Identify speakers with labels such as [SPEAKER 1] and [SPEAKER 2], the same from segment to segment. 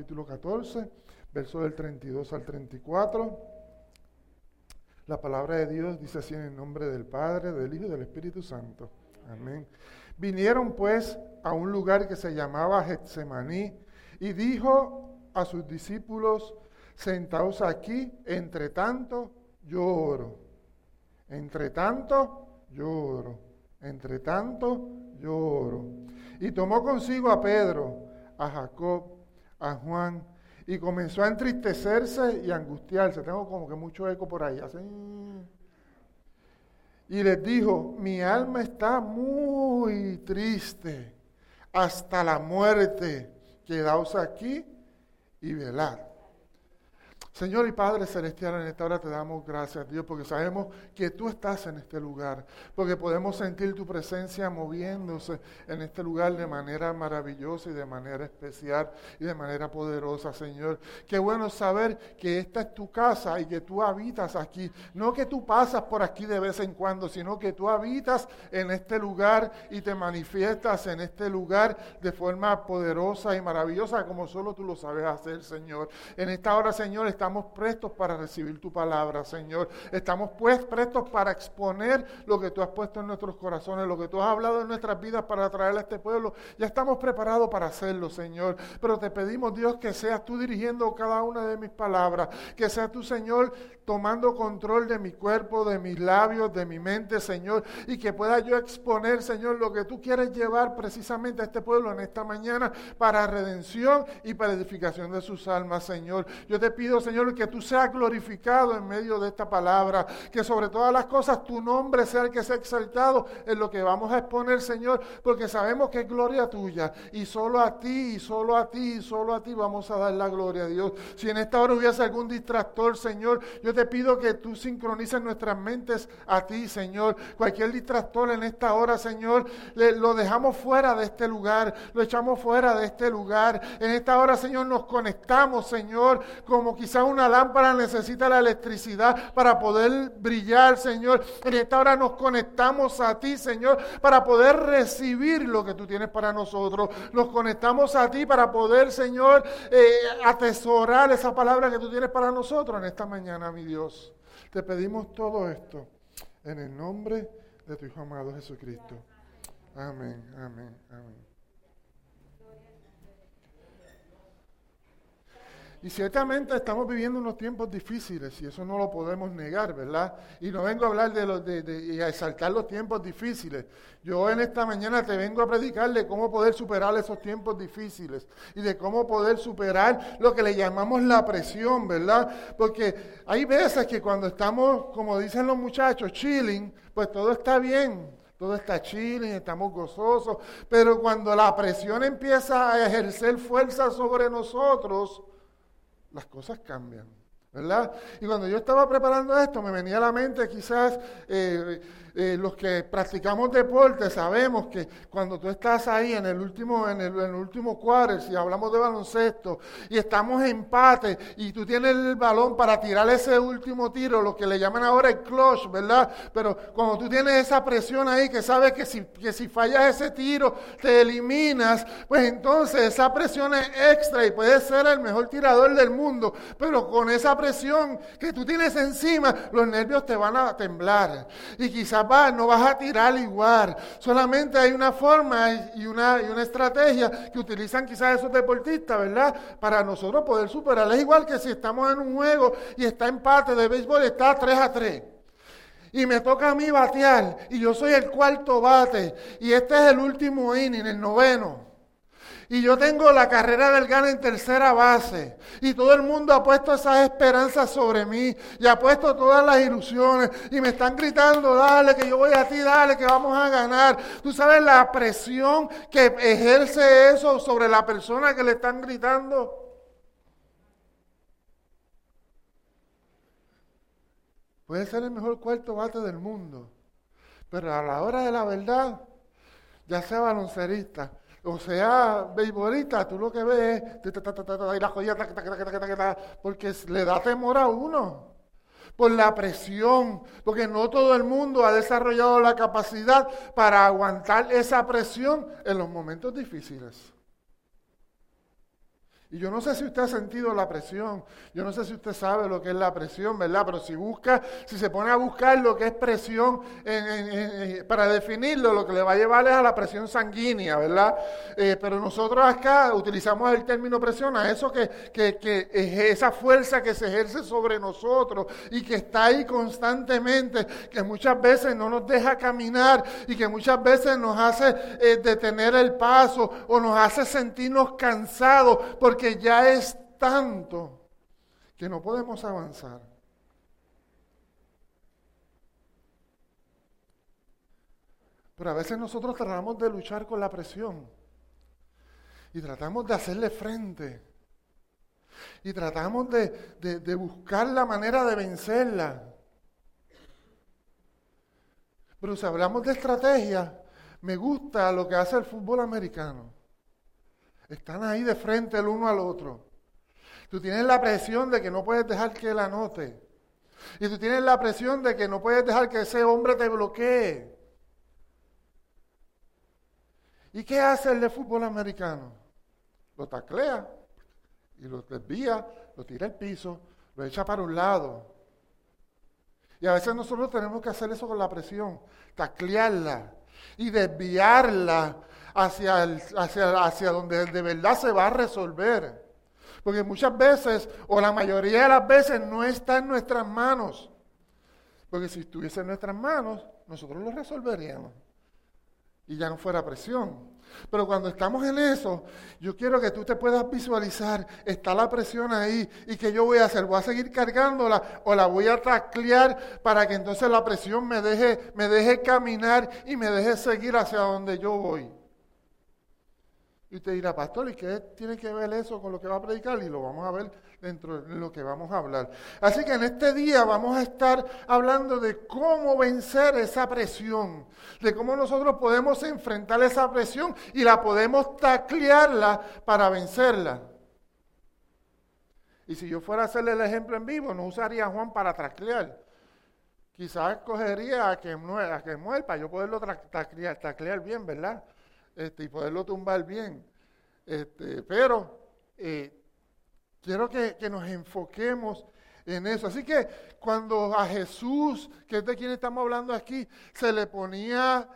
[SPEAKER 1] capítulo 14, verso del 32 al 34. La palabra de Dios dice así en el nombre del Padre, del Hijo y del Espíritu Santo. Amén. Vinieron pues a un lugar que se llamaba Getsemaní y dijo a sus discípulos, sentaos aquí, entre tanto yo oro. Entre tanto yo oro. Entre tanto yo. Y tomó consigo a Pedro, a Jacob, a Juan, y comenzó a entristecerse y angustiarse. Tengo como que mucho eco por ahí. Y les dijo, mi alma está muy triste hasta la muerte. Quedaos aquí y velad. Señor y Padre Celestial, en esta hora te damos gracias, Dios, porque sabemos que tú estás en este lugar, porque podemos sentir tu presencia moviéndose en este lugar de manera maravillosa y de manera especial y de manera poderosa, Señor. Qué bueno saber que esta es tu casa y que tú habitas aquí. No que tú pasas por aquí de vez en cuando, sino que tú habitas en este lugar y te manifiestas en este lugar de forma poderosa y maravillosa, como solo tú lo sabes hacer, Señor. En esta hora, Señor, estamos prestos para recibir tu palabra, Señor. Estamos pues prestos para exponer lo que tú has puesto en nuestros corazones, lo que tú has hablado en nuestras vidas para traerle a este pueblo. Ya estamos preparados para hacerlo, Señor. Pero te pedimos, Dios, que seas tú dirigiendo cada una de mis palabras, que seas tú, Señor, tomando control de mi cuerpo, de mis labios, de mi mente, Señor, y que pueda yo exponer, Señor, lo que tú quieres llevar precisamente a este pueblo en esta mañana para redención y para edificación de sus almas, Señor. Yo te pido, Señor, Señor, que tú seas glorificado en medio de esta palabra, que sobre todas las cosas tu nombre sea el que sea exaltado en lo que vamos a exponer, Señor, porque sabemos que es gloria tuya y solo a ti, solo a ti, y solo a ti vamos a dar la gloria a Dios. Si en esta hora hubiese algún distractor, Señor, yo te pido que tú sincronices nuestras mentes a ti, Señor. Cualquier distractor en esta hora, Señor, lo dejamos fuera de este lugar, lo echamos fuera de este lugar. En esta hora, Señor, nos conectamos, Señor, como quizás una lámpara necesita la electricidad para poder brillar, Señor. En esta hora nos conectamos a ti, Señor, para poder recibir lo que tú tienes para nosotros. Nos conectamos a ti para poder, Señor, eh, atesorar esa palabra que tú tienes para nosotros en esta mañana, mi Dios. Te pedimos todo esto en el nombre de tu Hijo amado Jesucristo. Amén, amén, amén. Y ciertamente estamos viviendo unos tiempos difíciles y eso no lo podemos negar, ¿verdad? Y no vengo a hablar de, los, de, de y a exaltar los tiempos difíciles. Yo en esta mañana te vengo a predicar de cómo poder superar esos tiempos difíciles y de cómo poder superar lo que le llamamos la presión, ¿verdad? Porque hay veces que cuando estamos, como dicen los muchachos, chilling, pues todo está bien, todo está chilling, estamos gozosos, pero cuando la presión empieza a ejercer fuerza sobre nosotros, las cosas cambian, ¿verdad? Y cuando yo estaba preparando esto, me venía a la mente quizás eh, eh, los que practicamos deporte sabemos que cuando tú estás ahí en el último, en el, último cuadro, si hablamos de baloncesto, y estamos en empate, y tú tienes el balón para tirar ese último tiro, lo que le llaman ahora el clutch, ¿verdad? Pero cuando tú tienes esa presión ahí, que sabes que si, que si fallas ese tiro, te eliminas, pues entonces esa presión es extra y puedes ser el mejor tirador del mundo, pero con esa presión que tú tienes encima, los nervios te van a temblar. Y quizás no vas a tirar igual. Solamente hay una forma y una, y una estrategia que utilizan quizás esos deportistas, ¿verdad? Para nosotros poder superar. Es igual que si estamos en un juego y está empate de béisbol, está 3 a 3 y me toca a mí batear y yo soy el cuarto bate y este es el último inning, el noveno. Y yo tengo la carrera del GAN en tercera base. Y todo el mundo ha puesto esas esperanzas sobre mí. Y ha puesto todas las ilusiones. Y me están gritando, dale, que yo voy a ti, dale, que vamos a ganar. Tú sabes la presión que ejerce eso sobre la persona que le están gritando. Puede ser el mejor cuarto bate del mundo. Pero a la hora de la verdad, ya sea baloncerista, o sea, beisbolista, tú lo que ves es y la joya, porque le da temor a uno por la presión, porque no todo el mundo ha desarrollado la capacidad para aguantar esa presión en los momentos difíciles. Y yo no sé si usted ha sentido la presión, yo no sé si usted sabe lo que es la presión, ¿verdad? Pero si busca, si se pone a buscar lo que es presión para definirlo, lo que le va a llevar es a la presión sanguínea, ¿verdad? Eh, pero nosotros acá utilizamos el término presión a eso que, que, que es esa fuerza que se ejerce sobre nosotros y que está ahí constantemente, que muchas veces no nos deja caminar y que muchas veces nos hace eh, detener el paso o nos hace sentirnos cansados porque ya es tanto que no podemos avanzar. Pero a veces nosotros tratamos de luchar con la presión y tratamos de hacerle frente y tratamos de, de, buscar la manera de vencerla. Pero si hablamos de estrategia, me gusta lo que hace el fútbol americano. Están ahí de frente el uno al otro. Tú tienes la presión de que no puedes dejar que él anote. Y tú tienes la presión de que no puedes dejar que ese hombre te bloquee. ¿Y qué hace el de fútbol americano? Lo taclea y lo desvía, lo tira al piso, lo echa para un lado. Y a veces nosotros tenemos que hacer eso con la presión, taclearla y desviarla hacia, hacia, hacia donde de verdad se va a resolver. Porque muchas veces, o la mayoría de las veces, no está en nuestras manos. Porque si estuviese en nuestras manos, nosotros lo resolveríamos. Y ya no fuera presión. Pero cuando estamos en eso, yo quiero que tú te puedas visualizar, está la presión ahí, y que yo voy a hacer, voy a seguir cargándola o la voy a taclear para que entonces la presión me deje, me deje caminar y me deje seguir hacia donde yo voy. Y usted dirá, pastor, ¿y qué tiene que ver eso con lo que va a predicar? Y lo vamos a ver dentro de lo que vamos a hablar. Así que en este día vamos a estar hablando de cómo vencer esa presión, de cómo nosotros podemos enfrentar esa presión y la podemos taclearla para vencerla. Y si yo fuera a hacerle el ejemplo en vivo, no usaría a Juan para taclear. Quizás escogería a que, a que para yo poderlo taclear, taclear bien, ¿verdad? Este, y poderlo tumbar bien. Este, pero eh, quiero que, nos enfoquemos en eso. Así que cuando a Jesús, que es de quien estamos hablando aquí, se le ponía,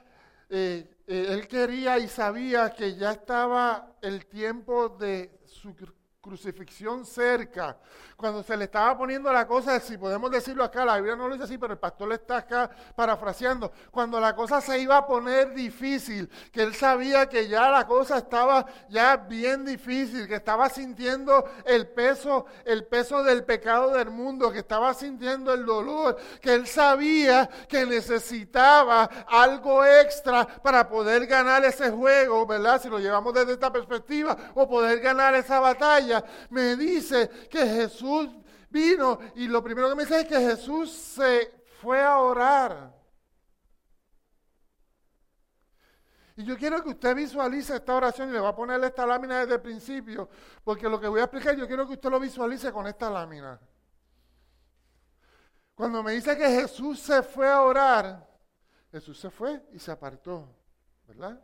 [SPEAKER 1] eh, eh, él quería y sabía que ya estaba el tiempo de su crucifixión cerca, cuando se le estaba poniendo la cosa, si podemos decirlo acá, la Biblia no lo dice así, pero el pastor le está acá parafraseando, cuando la cosa se iba a poner difícil, que él sabía que ya la cosa estaba ya bien difícil, que estaba sintiendo el peso, el peso del pecado del mundo, que estaba sintiendo el dolor, que él sabía que necesitaba algo extra para poder ganar ese juego, ¿verdad? Si lo llevamos desde esta perspectiva, o poder ganar esa batalla me dice que Jesús vino y lo primero que me dice es que Jesús se fue a orar. Y yo quiero que usted visualice esta oración y le voy a poner esta lámina desde el principio, porque lo que voy a explicar yo quiero que usted lo visualice con esta lámina. Cuando me dice que Jesús se fue a orar, Jesús se fue y se apartó, ¿verdad?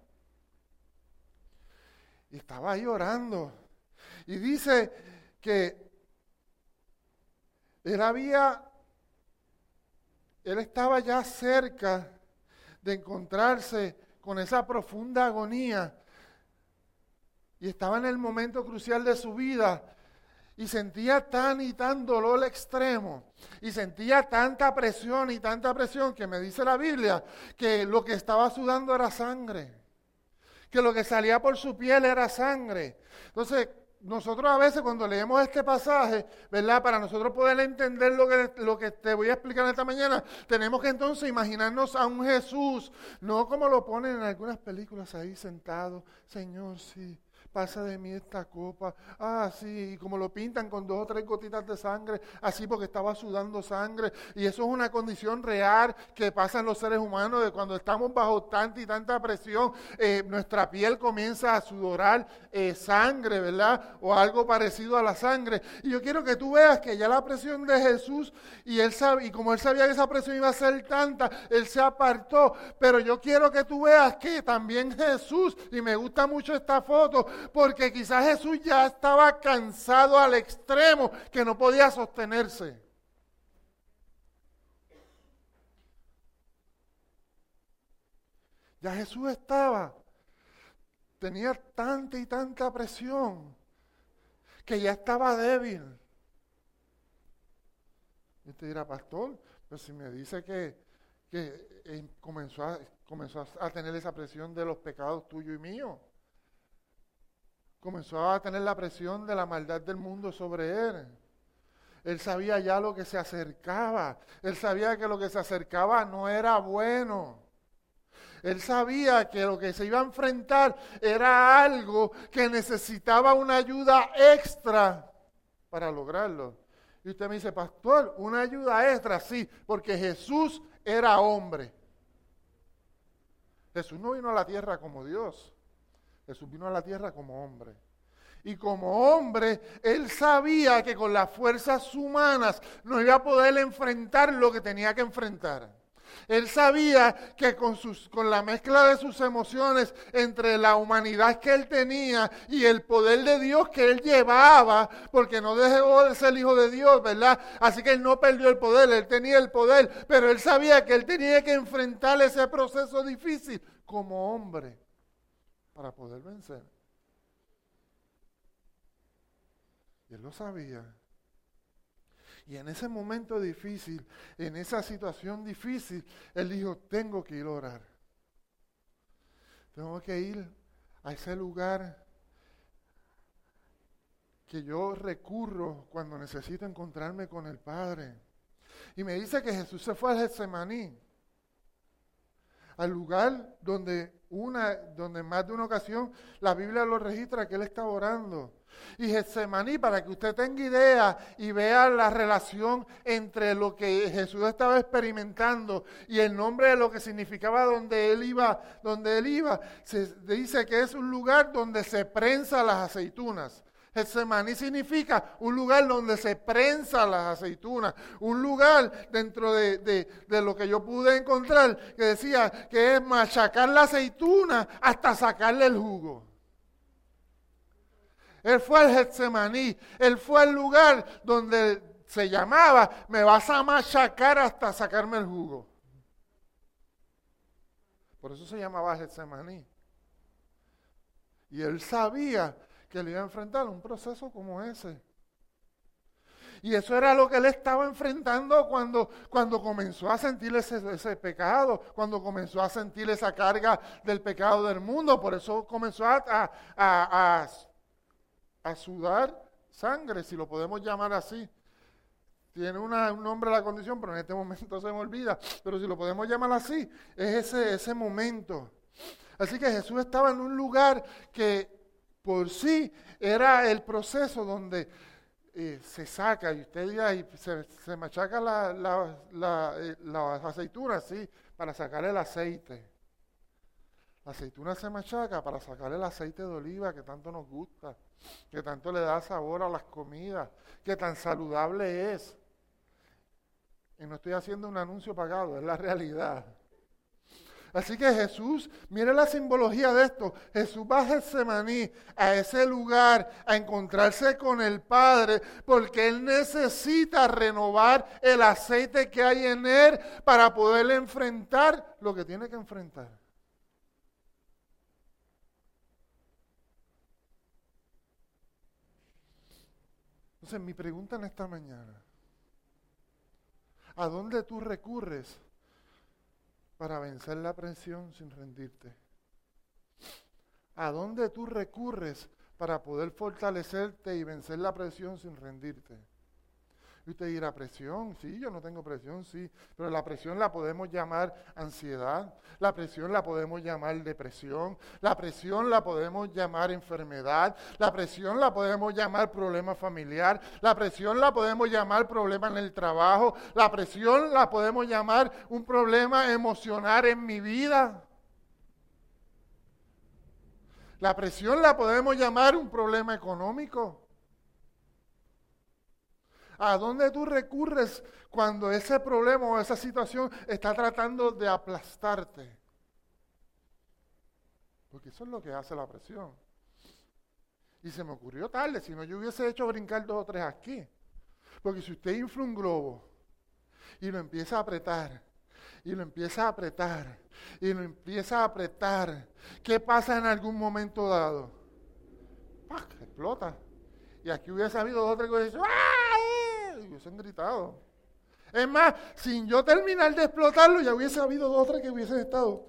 [SPEAKER 1] Y estaba ahí orando. Y dice que él había, él estaba ya cerca de encontrarse con esa profunda agonía y estaba en el momento crucial de su vida y sentía tan y tan dolor extremo y sentía tanta presión y tanta presión que me dice la Biblia que lo que estaba sudando era sangre, que lo que salía por su piel era sangre. Entonces, nosotros a veces cuando leemos este pasaje, ¿verdad? Para nosotros poder entender lo que, lo que te voy a explicar esta mañana, tenemos que entonces imaginarnos a un Jesús, no como lo ponen en algunas películas ahí sentado, Señor, sí, pasa de mí esta copa. Ah, sí, y como lo pintan con dos o tres gotitas de sangre, así porque estaba sudando sangre. Y eso es una condición real que pasa en los seres humanos, de cuando estamos bajo tanta y tanta presión, eh, nuestra piel comienza a sudorar eh, sangre, ¿verdad? O algo parecido a la sangre. Y yo quiero que tú veas que ya la presión de Jesús, y él sabe, y como él sabía que esa presión iba a ser tanta, él se apartó. Pero yo quiero que tú veas que también Jesús, y me gusta mucho esta foto, porque quizás Jesús ya estaba cansado al extremo que no podía sostenerse. Ya Jesús estaba, tenía tanta y tanta presión que ya estaba débil. Y te dirá, pastor, pues si me dice que, que eh, comenzó, a, comenzó a tener esa presión de los pecados tuyos y míos. Comenzó a tener la presión de la maldad del mundo sobre él. Él sabía ya lo que se acercaba. Él sabía que lo que se acercaba no era bueno. Él sabía que lo que se iba a enfrentar era algo que necesitaba una ayuda extra para lograrlo. Y usted me dice, pastor, una ayuda extra, sí, porque Jesús era hombre. Jesús no vino a la tierra como Dios. Jesús vino a la tierra como hombre. Y como hombre, él sabía que con las fuerzas humanas no iba a poder enfrentar lo que tenía que enfrentar. Él sabía que con, sus, con la mezcla de sus emociones entre la humanidad que él tenía y el poder de Dios que él llevaba, porque no dejó de ser hijo de Dios, ¿verdad? Así que él no perdió el poder, él tenía el poder, pero él sabía que él tenía que enfrentar ese proceso difícil como hombre para poder vencer. Y él lo sabía. Y en ese momento difícil, en esa situación difícil, él dijo, tengo que ir a orar. Tengo que ir a ese lugar que yo recurro cuando necesito encontrarme con el Padre. Y me dice que Jesús se fue al Getsemaní, al lugar donde una, donde más de una ocasión la Biblia lo registra que él estaba orando. Y Getsemaní, para que usted tenga idea y vea la relación entre lo que Jesús estaba experimentando y el nombre de lo que significaba donde él iba, donde él iba, se dice que es un lugar donde se prensa las aceitunas. Getsemaní significa un lugar donde se prensa las aceitunas, un lugar dentro de, de, lo que yo pude encontrar que decía que es machacar la aceituna hasta sacarle el jugo. Él fue al Getsemaní, él fue al lugar donde se llamaba, me vas a machacar hasta sacarme el jugo. Por eso se llamaba Getsemaní. Y él sabía que le iba a enfrentar un proceso como ese. Y eso era lo que él estaba enfrentando cuando, cuando comenzó a sentir ese, ese, pecado, cuando comenzó a sentir esa carga del pecado del mundo. Por eso comenzó a, a, a, a sudar sangre, si lo podemos llamar así. Tiene un nombre la condición, pero en este momento se me olvida. Pero si lo podemos llamar así, es ese, ese momento. Así que Jesús estaba en un lugar que por sí era el proceso donde eh, se saca, y usted dirá, y se, machaca la, la, la, eh, sí, para sacar el aceite. La aceituna se machaca para sacar el aceite de oliva que tanto nos gusta que tanto le da sabor a las comidas, que tan saludable es. Y no estoy haciendo un anuncio pagado, es la realidad. Así que Jesús, mire la simbología de esto. Jesús va a Getsemaní, a ese lugar, a encontrarse con el Padre, porque Él necesita renovar el aceite que hay en Él para poder enfrentar lo que tiene que enfrentar. Entonces, mi pregunta en esta mañana, ¿a dónde tú recurres para vencer la presión sin rendirte? ¿A dónde tú recurres para poder fortalecerte y vencer la presión sin rendirte? Y usted dirá, presión, sí, yo no tengo presión, sí, pero la presión la podemos llamar ansiedad, la presión la podemos llamar depresión, la presión la podemos llamar enfermedad, la presión la podemos llamar problema familiar, la presión la podemos llamar problema en el trabajo, la presión la podemos llamar un problema emocional en mi vida. La presión la podemos llamar un problema económico. ¿A dónde tú recurres cuando ese problema o esa situación está tratando de aplastarte? Porque eso es lo que hace la presión. Y se me ocurrió tarde, si no yo hubiese hecho brincar dos o tres aquí. Porque si usted infla un globo y lo empieza a apretar, y lo empieza a apretar, y lo empieza a apretar, ¿qué pasa en algún momento dado? ¡Pac! Explota. Y aquí hubiese habido dos o tres cosas ¡ah! Hubiesen gritado. Es más, sin yo terminar de explotarlo, ya hubiese habido dos o tres que hubiesen estado.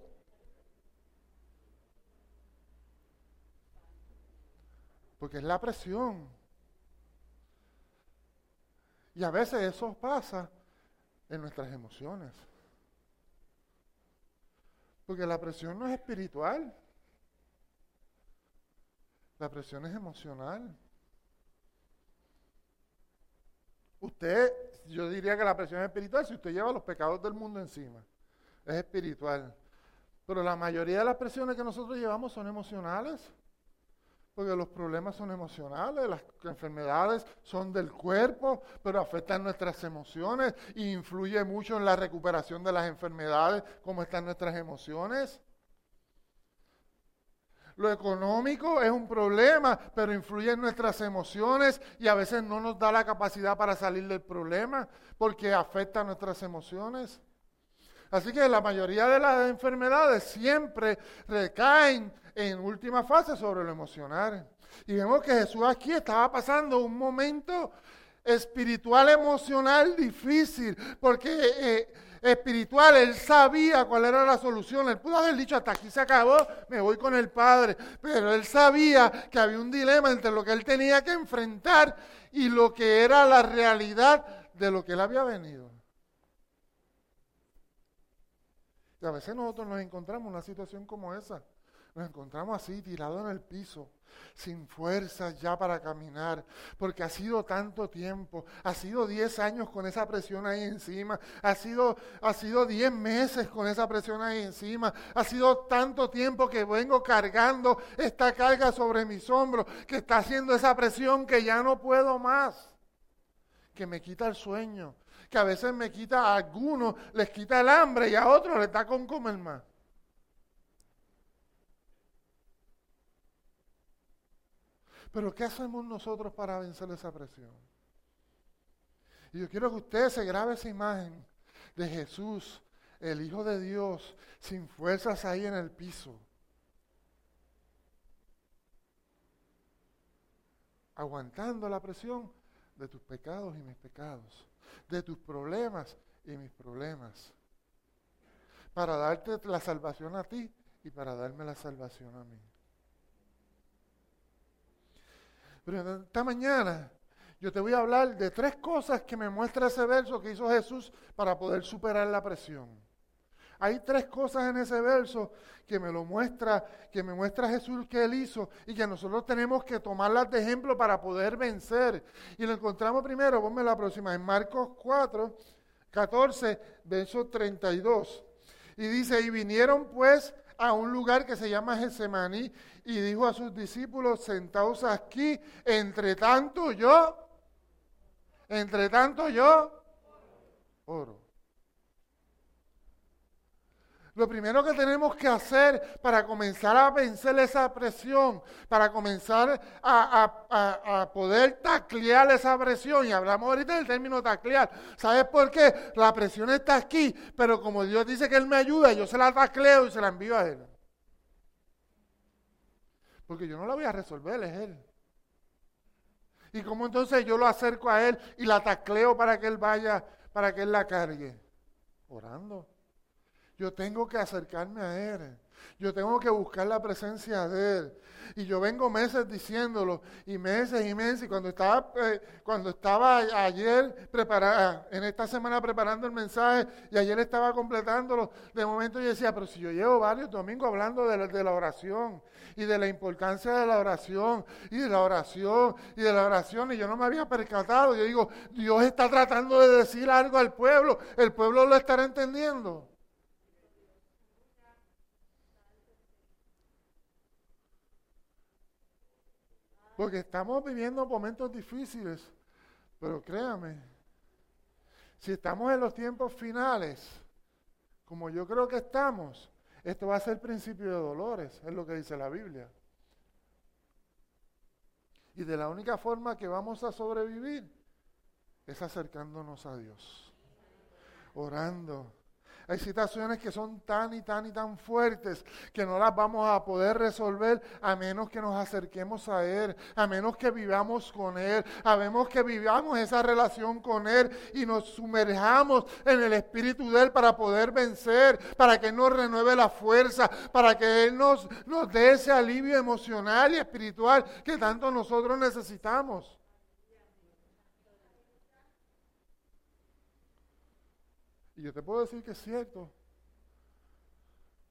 [SPEAKER 1] Porque es la presión. Y a veces eso pasa en nuestras emociones. Porque la presión no es espiritual. La presión es emocional. Usted, yo diría que la presión es espiritual si usted lleva los pecados del mundo encima. Es espiritual. Pero la mayoría de las presiones que nosotros llevamos son emocionales. Porque los problemas son emocionales, las enfermedades son del cuerpo, pero afectan nuestras emociones e influye mucho en la recuperación de las enfermedades, como están nuestras emociones. Lo económico es un problema, pero influye en nuestras emociones y a veces no nos da la capacidad para salir del problema porque afecta nuestras emociones. Así que la mayoría de las enfermedades siempre recaen en última fase sobre lo emocional. Y vemos que Jesús aquí estaba pasando un momento espiritual, emocional difícil, porque eh, espiritual, él sabía cuál era la solución. Él pudo haber dicho, hasta aquí se acabó, me voy con el Padre. Pero él sabía que había un dilema entre lo que él tenía que enfrentar y lo que era la realidad de lo que él había venido. Y a veces nosotros nos encontramos en una situación como esa. Nos encontramos así, tirados en el piso, sin fuerzas ya para caminar, porque ha sido tanto tiempo, ha sido 10 años con esa presión ahí encima, ha sido, ha sido 10 meses con esa presión ahí encima, ha sido tanto tiempo que vengo cargando esta carga sobre mis hombros, que está haciendo esa presión que ya no puedo más, que me quita el sueño, que a veces me quita a algunos, les quita el hambre y a otros les da con comer más. Pero ¿qué hacemos nosotros para vencer esa presión? Y yo quiero que usted se grabe esa imagen de Jesús, el Hijo de Dios, sin fuerzas ahí en el piso. Aguantando la presión de tus pecados y mis pecados, de tus problemas y mis problemas, para darte la salvación a ti y para darme la salvación a mí. Pero esta mañana yo te voy a hablar de tres cosas que me muestra ese verso que hizo Jesús para poder superar la presión. Hay tres cosas en ese verso que me lo muestra, que me muestra Jesús que él hizo y que nosotros tenemos que tomarlas de ejemplo para poder vencer. Y lo encontramos primero, ponme la próxima, en Marcos 4, 14, verso 32. Y dice, y vinieron pues a un lugar que se llama Getsemaní y dijo a sus discípulos, sentados aquí, entre tanto yo, entre tanto yo, oro. Lo primero que tenemos que hacer para comenzar a vencer esa presión, para comenzar a, poder taclear esa presión, y hablamos ahorita del término taclear, ¿sabes por qué? La presión está aquí, pero como Dios dice que Él me ayuda, yo se la tacleo y se la envío a Él. Porque yo no la voy a resolver, es Él. ¿Y cómo entonces yo lo acerco a Él y la tacleo para que Él vaya, para que Él la cargue? Orando. Yo tengo que acercarme a Él. Yo tengo que buscar la presencia de Él. Y yo vengo meses diciéndolo, y meses y meses. Y cuando estaba, eh, cuando estaba ayer preparada, en esta semana preparando el mensaje, y ayer estaba completándolo, de momento yo decía, pero si yo llevo varios domingos hablando de la, de la oración, y de la importancia de la oración, y de la oración, y de la oración, y yo no me había percatado. Yo digo, Dios está tratando de decir algo al pueblo, el pueblo lo estará entendiendo. Porque estamos viviendo momentos difíciles. Pero créame, si estamos en los tiempos finales, como yo creo que estamos, esto va a ser principio de dolores, es lo que dice la Biblia. Y de la única forma que vamos a sobrevivir es acercándonos a Dios, orando, hay situaciones que son tan y tan y tan fuertes que no las vamos a poder resolver a menos que nos acerquemos a Él, a menos que vivamos con Él, a menos que vivamos esa relación con Él y nos sumerjamos en el Espíritu de Él para poder vencer, para que Él nos renueve la fuerza, para que Él nos, nos dé ese alivio emocional y espiritual que tanto nosotros necesitamos. Y yo te puedo decir que es cierto.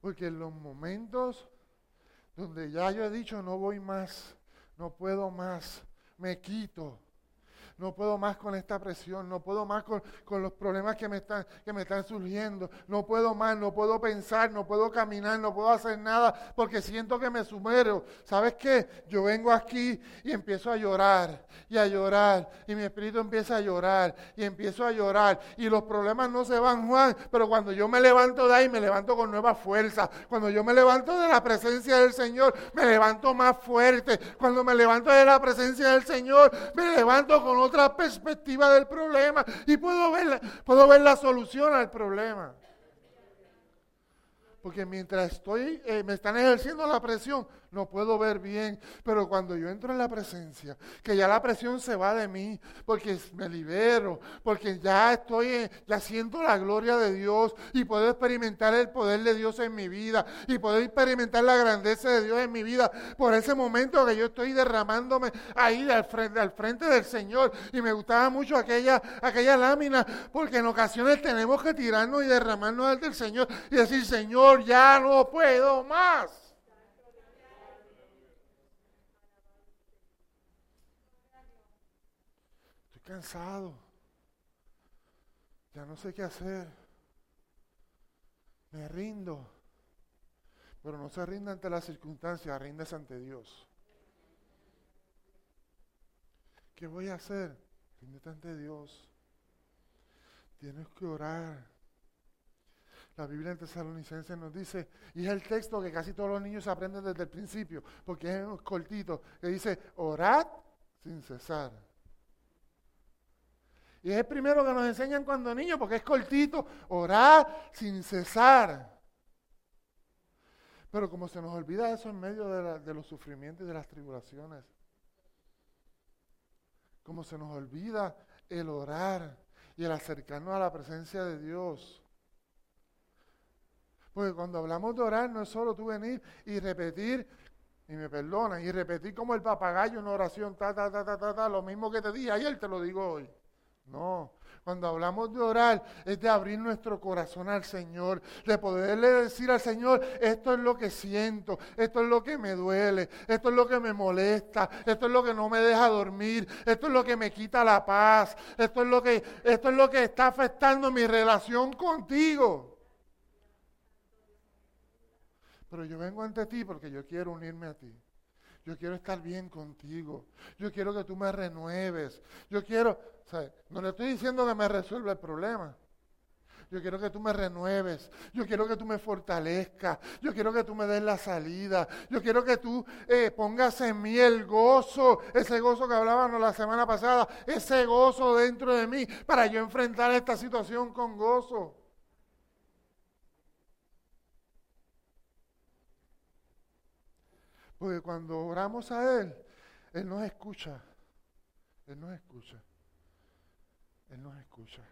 [SPEAKER 1] Porque en los momentos donde ya yo he dicho no voy más, no puedo más, me quito, no puedo más con esta presión, no puedo más con, los problemas que me, están, que me están surgiendo, no puedo más, no puedo pensar, no puedo caminar, no puedo hacer nada porque siento que me sumerjo. ¿Sabes qué? Yo vengo aquí y empiezo a llorar y a llorar y mi espíritu empieza a llorar y empiezo a llorar y los problemas no se van, Juan, pero cuando yo me levanto de ahí, me levanto con nueva fuerza. Cuando yo me levanto de la presencia del Señor, me levanto más fuerte. Cuando me levanto de la presencia del Señor, me levanto con otra otra perspectiva del problema y puedo ver, puedo ver la solución al problema. Porque mientras estoy, eh, me están ejerciendo la presión, no puedo ver bien, pero cuando yo entro en la presencia, que ya la presión se va de mí, porque me libero, porque ya estoy, ya siento la gloria de Dios y puedo experimentar el poder de Dios en mi vida y puedo experimentar la grandeza de Dios en mi vida por ese momento que yo estoy derramándome ahí al frente, al frente del Señor. Y me gustaba mucho aquella, aquella lámina, porque en ocasiones tenemos que tirarnos y derramarnos al del Señor y decir, Señor, ya no puedo más. Cansado. Ya no sé qué hacer. Me rindo. Pero no se rinda ante las circunstancias, rindes ante Dios. ¿Qué voy a hacer? Ríndete ante Dios. Tienes que orar. La Biblia en Tesalonicenses nos dice, y es el texto que casi todos los niños aprenden desde el principio, porque es un cortito, que dice, orad sin cesar. Y es el primero que nos enseñan cuando niños, porque es cortito, orar sin cesar. Pero como se nos olvida eso en medio de, los sufrimientos y de las tribulaciones. Como se nos olvida el orar y el acercarnos a la presencia de Dios. Porque cuando hablamos de orar no es solo tú venir y repetir, y me perdonan, y repetir como el papagayo una oración, ta, ta, ta, ta, ta, ta, lo mismo que te dije ayer, te lo digo hoy. No, cuando hablamos de orar es de abrir nuestro corazón al Señor, de poderle decir al Señor, esto es lo que siento, esto es lo que me duele, esto es lo que me molesta, esto es lo que no me deja dormir, esto es lo que me quita la paz, esto es lo que, esto es lo que está afectando mi relación contigo. Pero yo vengo ante ti porque yo quiero unirme a ti. Yo quiero estar bien contigo. Yo quiero que tú me renueves. Yo quiero, no le estoy diciendo que me resuelva el problema. Yo quiero que tú me renueves. Yo quiero que tú me fortalezcas. Yo quiero que tú me des la salida. Yo quiero que tú eh, pongas en mí el gozo, ese gozo que hablábamos la semana pasada, ese gozo dentro de mí para yo enfrentar esta situación con gozo. Porque cuando oramos a Él, Él nos escucha. Él nos escucha. Él nos escucha.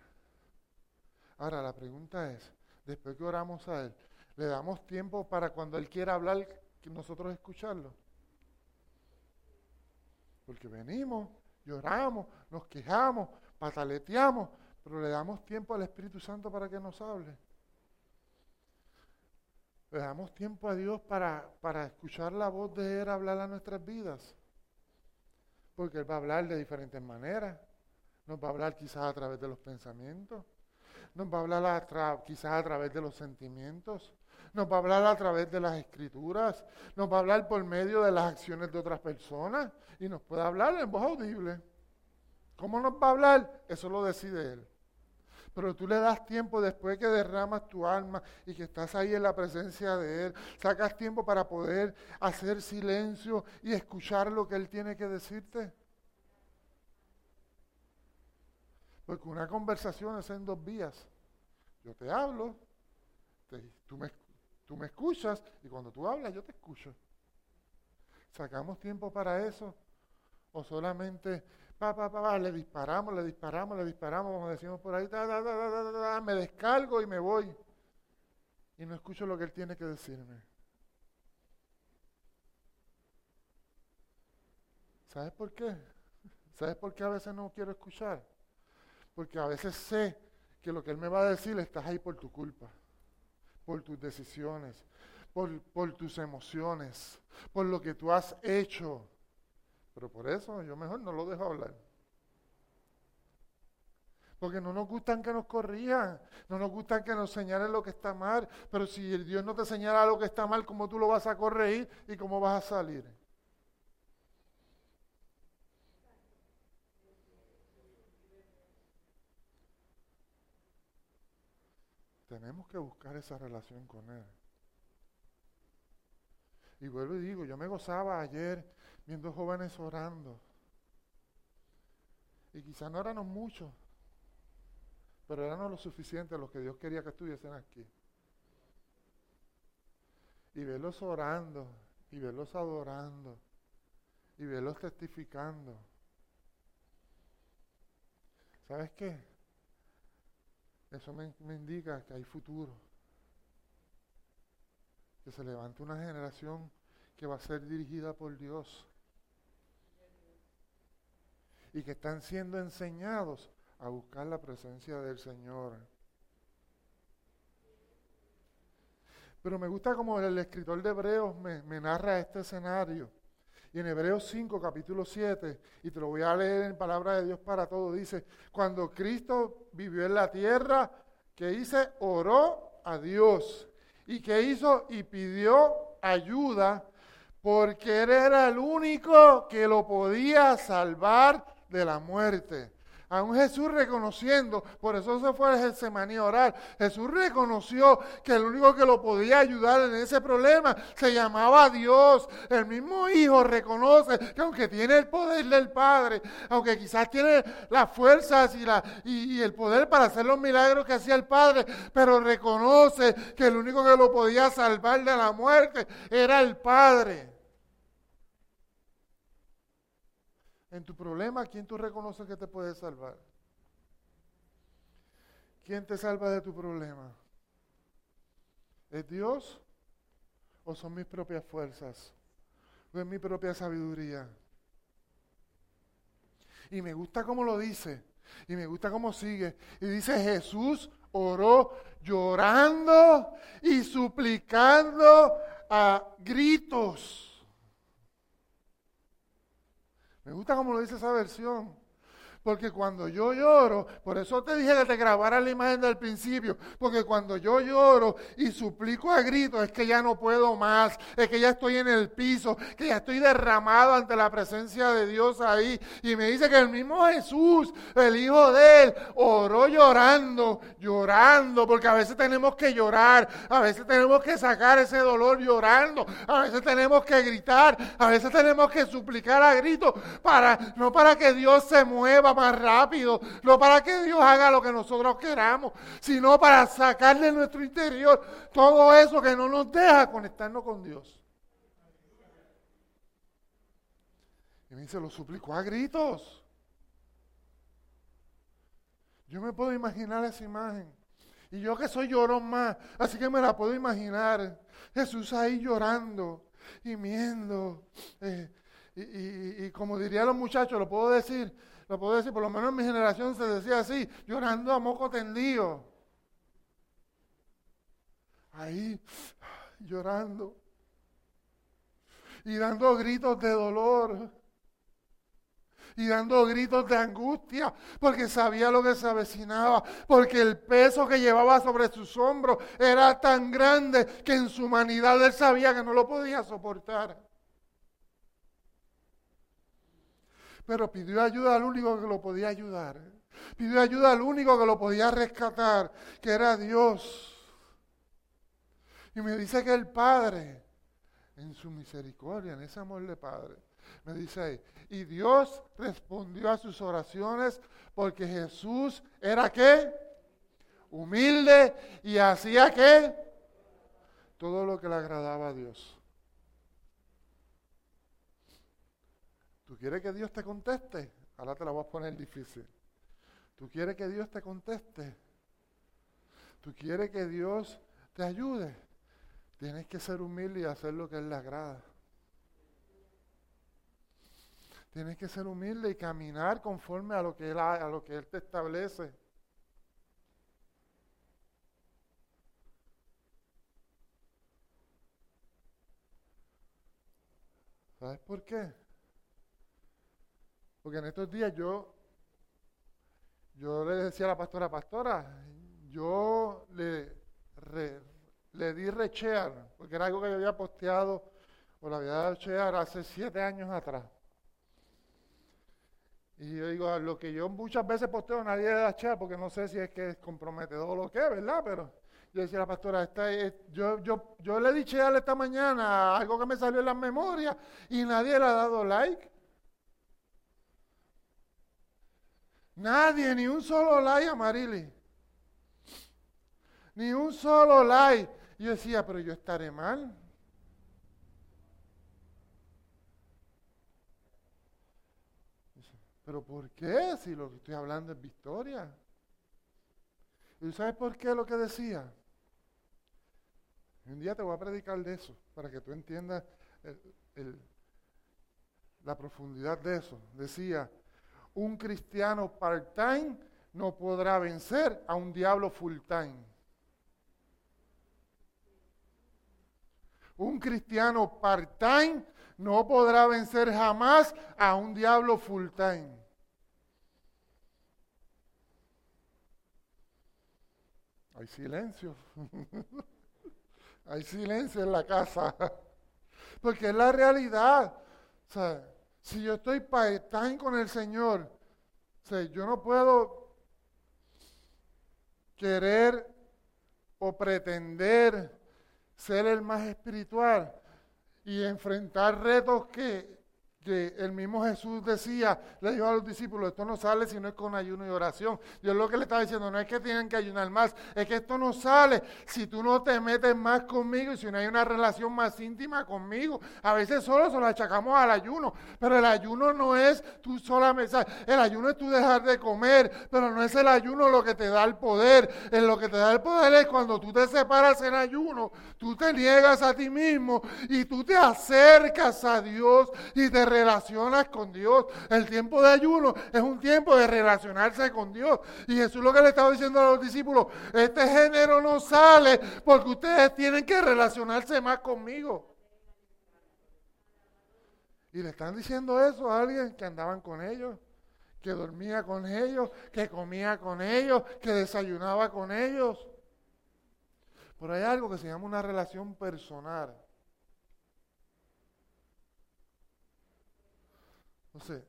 [SPEAKER 1] Ahora la pregunta es, después que oramos a Él, ¿le damos tiempo para cuando Él quiera hablar, que nosotros escucharlo? Porque venimos, lloramos, nos quejamos, pataleteamos, pero le damos tiempo al Espíritu Santo para que nos hable. Le damos tiempo a Dios para, para escuchar la voz de Él hablar a nuestras vidas. Porque Él va a hablar de diferentes maneras. Nos va a hablar quizás a través de los pensamientos. Nos va a hablar quizás a través de los sentimientos. Nos va a hablar a través de las escrituras. Nos va a hablar por medio de las acciones de otras personas. Y nos puede hablar en voz audible. ¿Cómo nos va a hablar? Eso lo decide Él. Pero tú le das tiempo después que derramas tu alma y que estás ahí en la presencia de Él. Sacas tiempo para poder hacer silencio y escuchar lo que Él tiene que decirte. Porque una conversación es en dos vías. Yo te hablo, tú, me, tú me escuchas y cuando tú hablas yo te escucho. ¿Sacamos tiempo para eso? ¿O solamente pa, pa, pa, le disparamos, le disparamos, le disparamos, como decimos por ahí, me descargo y me voy? Y no escucho lo que él tiene que decirme. ¿Sabes por qué? ¿Sabes por qué a veces no quiero escuchar? Porque a veces sé que lo que él me va a decir estás ahí por tu culpa, por tus decisiones, por, por tus emociones, por lo que tú has hecho. Pero por eso yo mejor no lo dejo hablar. Porque no nos gustan que nos corrijan, no nos gustan que nos señalen lo que está mal. Pero si el Dios no te señala lo que está mal, ¿cómo tú lo vas a corregir y cómo vas a salir? Tenemos que buscar esa relación con Él. Y vuelvo y digo, yo me gozaba ayer viendo jóvenes orando. Y quizás no éramos muchos, pero éramos lo suficiente los que Dios quería que estuviesen aquí. Y verlos orando, y verlos adorando, y verlos testificando. ¿Sabes qué? Eso me, me indica que hay futuro que se levante una generación que va a ser dirigida por Dios y que están siendo enseñados a buscar la presencia del Señor. Pero me gusta como el escritor de Hebreos me, narra este escenario. Y en Hebreos 5, capítulo 7, y te lo voy a leer en palabra de Dios para todos, dice, cuando Cristo vivió en la tierra, que hice, oró a Dios ¿Y qué hizo? Y pidió ayuda porque él era el único que lo podía salvar de la muerte. Aún Jesús reconociendo, por eso se fue a Getsemaní a orar. Jesús reconoció que el único que lo podía ayudar en ese problema se llamaba Dios. El mismo Hijo reconoce que aunque tiene el poder del Padre, aunque quizás tiene las fuerzas y, la, y, el poder para hacer los milagros que hacía el Padre, pero reconoce que el único que lo podía salvar de la muerte era el Padre. En tu problema, ¿quién tú reconoces que te puede salvar? ¿Quién te salva de tu problema? ¿Es Dios o son mis propias fuerzas? ¿O es mi propia sabiduría? Y me gusta cómo lo dice. Y me gusta cómo sigue. Y dice Jesús oró llorando y suplicando a gritos. Me gusta como lo dice esa versión. Porque cuando yo lloro, por eso te dije que te grabara la imagen del principio, porque cuando yo lloro y suplico a gritos es que ya no puedo más, es que ya estoy en el piso, que ya estoy derramado ante la presencia de Dios ahí. Y me dice que el mismo Jesús, el Hijo de Él, oró llorando, llorando, porque a veces tenemos que llorar, a veces tenemos que sacar ese dolor llorando, a veces tenemos que gritar, a veces tenemos que suplicar a gritos, para, no para que Dios se mueva más rápido, no para que Dios haga lo que nosotros queramos, sino para sacar de nuestro interior todo eso que no nos deja conectarnos con Dios. Y me lo suplicó a gritos. Yo me puedo imaginar esa imagen. Y yo que soy llorón más, así que me la puedo imaginar. Jesús ahí llorando, y eh, y, y, y, como dirían los muchachos, lo puedo decir, lo puedo decir, por lo menos en mi generación se decía así, llorando a moco tendido. Ahí, llorando. Y dando gritos de dolor. Y dando gritos de angustia, porque sabía lo que se avecinaba, porque el peso que llevaba sobre sus hombros era tan grande que en su humanidad él sabía que no lo podía soportar. Pero pidió ayuda al único que lo podía ayudar. Pidió ayuda al único que lo podía rescatar, que era Dios. Y me dice que el Padre, en su misericordia, en ese amor de Padre, me dice ahí, y Dios respondió a sus oraciones porque Jesús era qué? Humilde y hacía qué? Todo lo que le agradaba a Dios. ¿Tú quieres que Dios te conteste? Ahora te la voy a poner difícil. ¿Tú quieres que Dios te conteste? ¿Tú quieres que Dios te ayude? Tienes que ser humilde y hacer lo que Él le agrada. Tienes que ser humilde y caminar conforme a lo que Él, a lo que él te establece. ¿Sabes por qué? Porque en estos días yo, yo le decía a la pastora, pastora, yo le, le di rechear, porque era algo que yo había posteado o la había dado rechear hace siete años atrás. Y yo digo, lo que yo muchas veces posteo nadie le da rechear, porque no sé si es que es comprometedor o lo que, ¿verdad? Pero yo decía a la pastora, esta yo, yo, yo le di chear esta mañana algo que me salió en la memoria y nadie le ha dado like. Nadie, ni un solo like a Marily. Ni un solo like. Yo decía, pero yo estaré mal. Pero ¿por qué? Si lo que estoy hablando es victoria. ¿Y sabes por qué lo que decía? Un día te voy a predicar de eso, para que tú entiendas la profundidad de eso. Decía, un cristiano part-time no podrá vencer a un diablo full-time. Un cristiano part-time no podrá vencer jamás a un diablo full-time. Hay silencio. Hay silencio en la casa. Porque es la realidad. O sea, si yo estoy part-time con el Señor, sea, yo no puedo querer o pretender ser el más espiritual y enfrentar retos que el mismo Jesús decía, le dijo a los discípulos, esto no sale si no es con ayuno y oración. Dios lo que le estaba diciendo no es que tienen que ayunar más, es que esto no sale si tú no te metes más conmigo y si no hay una relación más íntima conmigo. A veces solo se lo achacamos al ayuno, pero el ayuno no es tú solamente, el ayuno es tú dejar de comer, pero no es el ayuno lo que te da el poder. En lo que te da el poder es cuando tú te separas en ayuno, tú te niegas a ti mismo y tú te acercas a Dios y te relacionas con Dios. El tiempo de ayuno es un tiempo de relacionarse con Dios. Y Jesús lo que le estaba diciendo a los discípulos, este género no sale porque ustedes tienen que relacionarse más conmigo. Y le están diciendo eso a alguien que andaban con ellos, que dormía con ellos, que comía con ellos, que desayunaba con ellos. Pero hay algo que se llama una relación personal. Sé.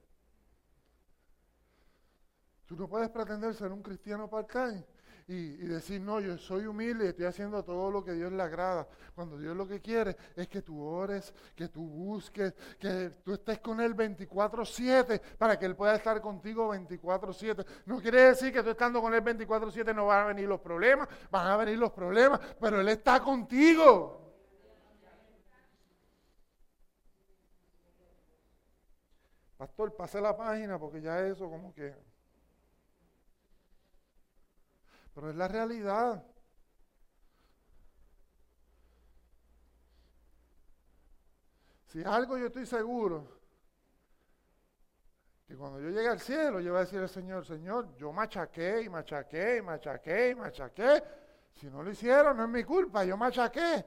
[SPEAKER 1] Tú no puedes pretender ser un cristiano part-time y, decir, no, yo soy humilde y estoy haciendo todo lo que Dios le agrada. Cuando Dios lo que quiere es que tú ores, que tú busques, que tú estés con Él 24-7 para que Él pueda estar contigo 24-7. No quiere decir que tú estando con Él 24-7 no van a venir los problemas, van a venir los problemas, pero Él está contigo. Pastor, pase la página porque ya eso como que... Pero es la realidad. Si algo yo estoy seguro, que cuando yo llegue al cielo, yo voy a decir al Señor, Señor, yo machaqué y machaqué y machaqué y machaqué. Si no lo hicieron, no es mi culpa, yo machaqué.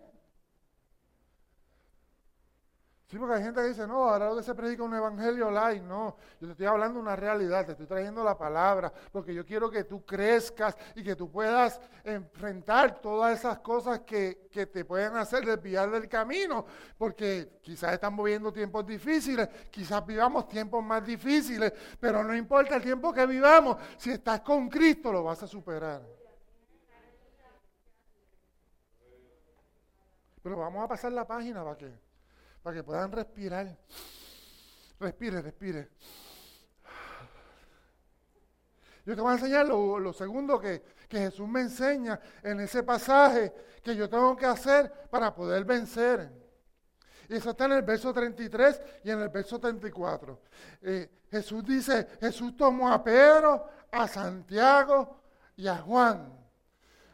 [SPEAKER 1] Sí, porque hay gente que dice, no, ahora que se predica un evangelio light. No, yo te estoy hablando de una realidad, te estoy trayendo la palabra, porque yo quiero que tú crezcas y que tú puedas enfrentar todas esas cosas que, que te pueden hacer desviar del camino, porque quizás estamos viviendo tiempos difíciles, quizás vivamos tiempos más difíciles, pero no importa el tiempo que vivamos, si estás con Cristo lo vas a superar. Pero vamos a pasar la página para que para que puedan respirar. Respire, respire. Yo te voy a enseñar lo, segundo que, que, Jesús me enseña en ese pasaje que yo tengo que hacer para poder vencer. Y eso está en el verso 33 y en el verso 34. Eh, Jesús dice, Jesús tomó a Pedro, a Santiago y a Juan.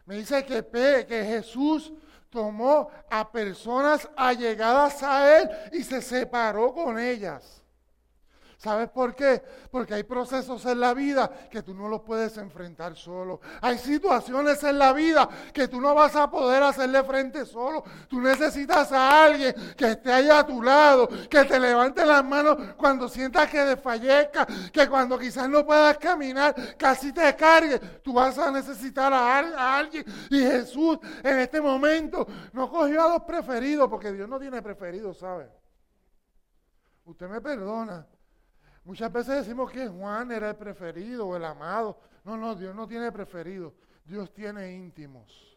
[SPEAKER 1] Me dice que, que Jesús tomó a personas allegadas a Él y se separó con ellas. ¿Sabes por qué? Porque hay procesos en la vida que tú no los puedes enfrentar solo. Hay situaciones en la vida que tú no vas a poder hacerle frente solo. Tú necesitas a alguien que esté ahí a tu lado, que te levante las manos cuando sientas que desfallezca, que cuando quizás no puedas caminar, casi te cargue. Tú vas a necesitar a, a alguien. Y Jesús en este momento no cogió a los preferidos, porque Dios no tiene preferidos, ¿sabe? Usted me perdona. Muchas veces decimos que Juan era el preferido o el amado. No, no, Dios no tiene preferido. Dios tiene íntimos.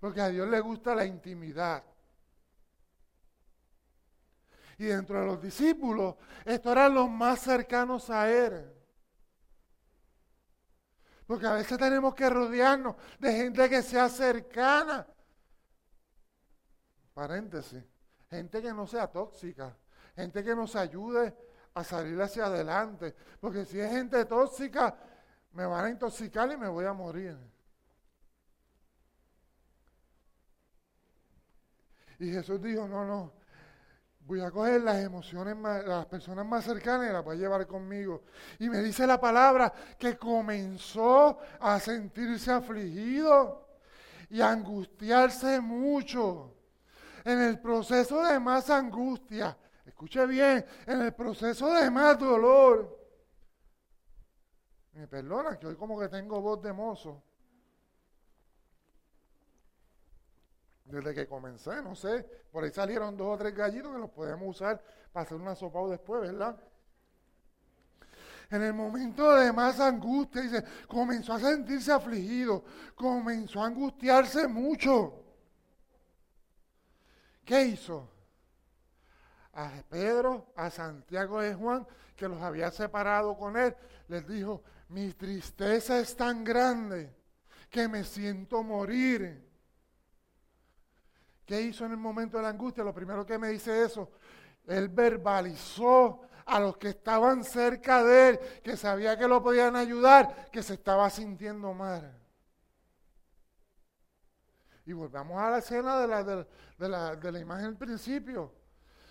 [SPEAKER 1] Porque a Dios le gusta la intimidad. Y dentro de los discípulos, estos eran los más cercanos a Él. Porque a veces tenemos que rodearnos de gente que sea cercana. Paréntesis. Gente que no sea tóxica. Gente que nos ayude a salir hacia adelante. Porque si es gente tóxica, me van a intoxicar y me voy a morir. Y Jesús dijo, no, no, voy a coger las emociones, más, las personas más cercanas y las voy a llevar conmigo. Y me dice la palabra que comenzó a sentirse afligido y a angustiarse mucho. En el proceso de más angustia, Escuche bien, en el proceso de más dolor. Me perdona que hoy como que tengo voz de mozo. Desde que comencé, no sé, por ahí salieron dos o tres gallitos que los podemos usar para hacer una sopa o después, ¿verdad? En el momento de más angustia, dice, comenzó a sentirse afligido, comenzó a angustiarse mucho. ¿Qué hizo? A Pedro, a Santiago y Juan, que los había separado con él, les dijo, mi tristeza es tan grande que me siento morir. ¿Qué hizo en el momento de la angustia? Lo primero que me dice eso, él verbalizó a los que estaban cerca de él, que sabía que lo podían ayudar, que se estaba sintiendo mal. Y volvamos a la escena de la, de la, de la imagen del principio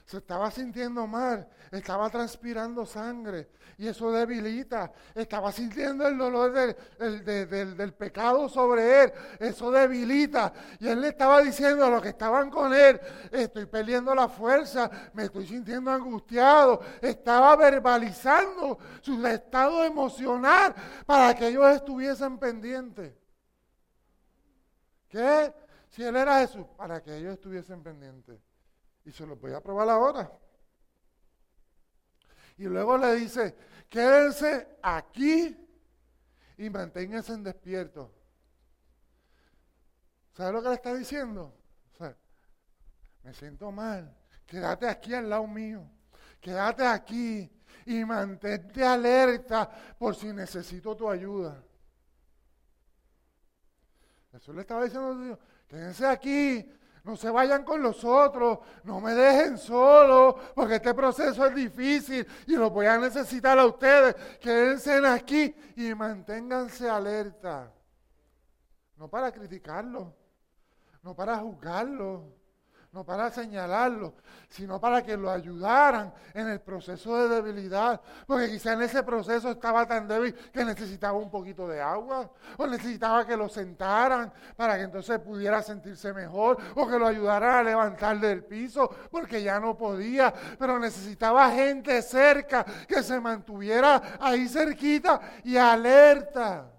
[SPEAKER 1] se estaba sintiendo mal, estaba transpirando sangre y eso debilita, estaba sintiendo el dolor del, del, pecado sobre él, eso debilita. Y él le estaba diciendo a los que estaban con él, estoy perdiendo la fuerza, me estoy sintiendo angustiado, estaba verbalizando su estado emocional para que ellos estuviesen pendientes. ¿Qué? Si él era Jesús, para que ellos estuviesen pendientes. Y se los voy a probar ahora. Y luego le dice, quédense aquí y manténganse en despierto. ¿Sabe lo que le está diciendo? me siento mal. Quédate aquí al lado mío. Quédate aquí y mantente alerta por si necesito tu ayuda. Eso le estaba diciendo, quédense aquí no se vayan con los otros, no me dejen solo, porque este proceso es difícil y lo voy a necesitar a ustedes. Quédense aquí y manténganse alerta. No para criticarlo, no para juzgarlo, no para señalarlo, sino para que lo ayudaran en el proceso de debilidad. Porque quizá en ese proceso estaba tan débil que necesitaba un poquito de agua, o necesitaba que lo sentaran para que entonces pudiera sentirse mejor, o que lo ayudaran a levantar del piso, porque ya no podía, pero necesitaba gente cerca que se mantuviera ahí cerquita y alerta.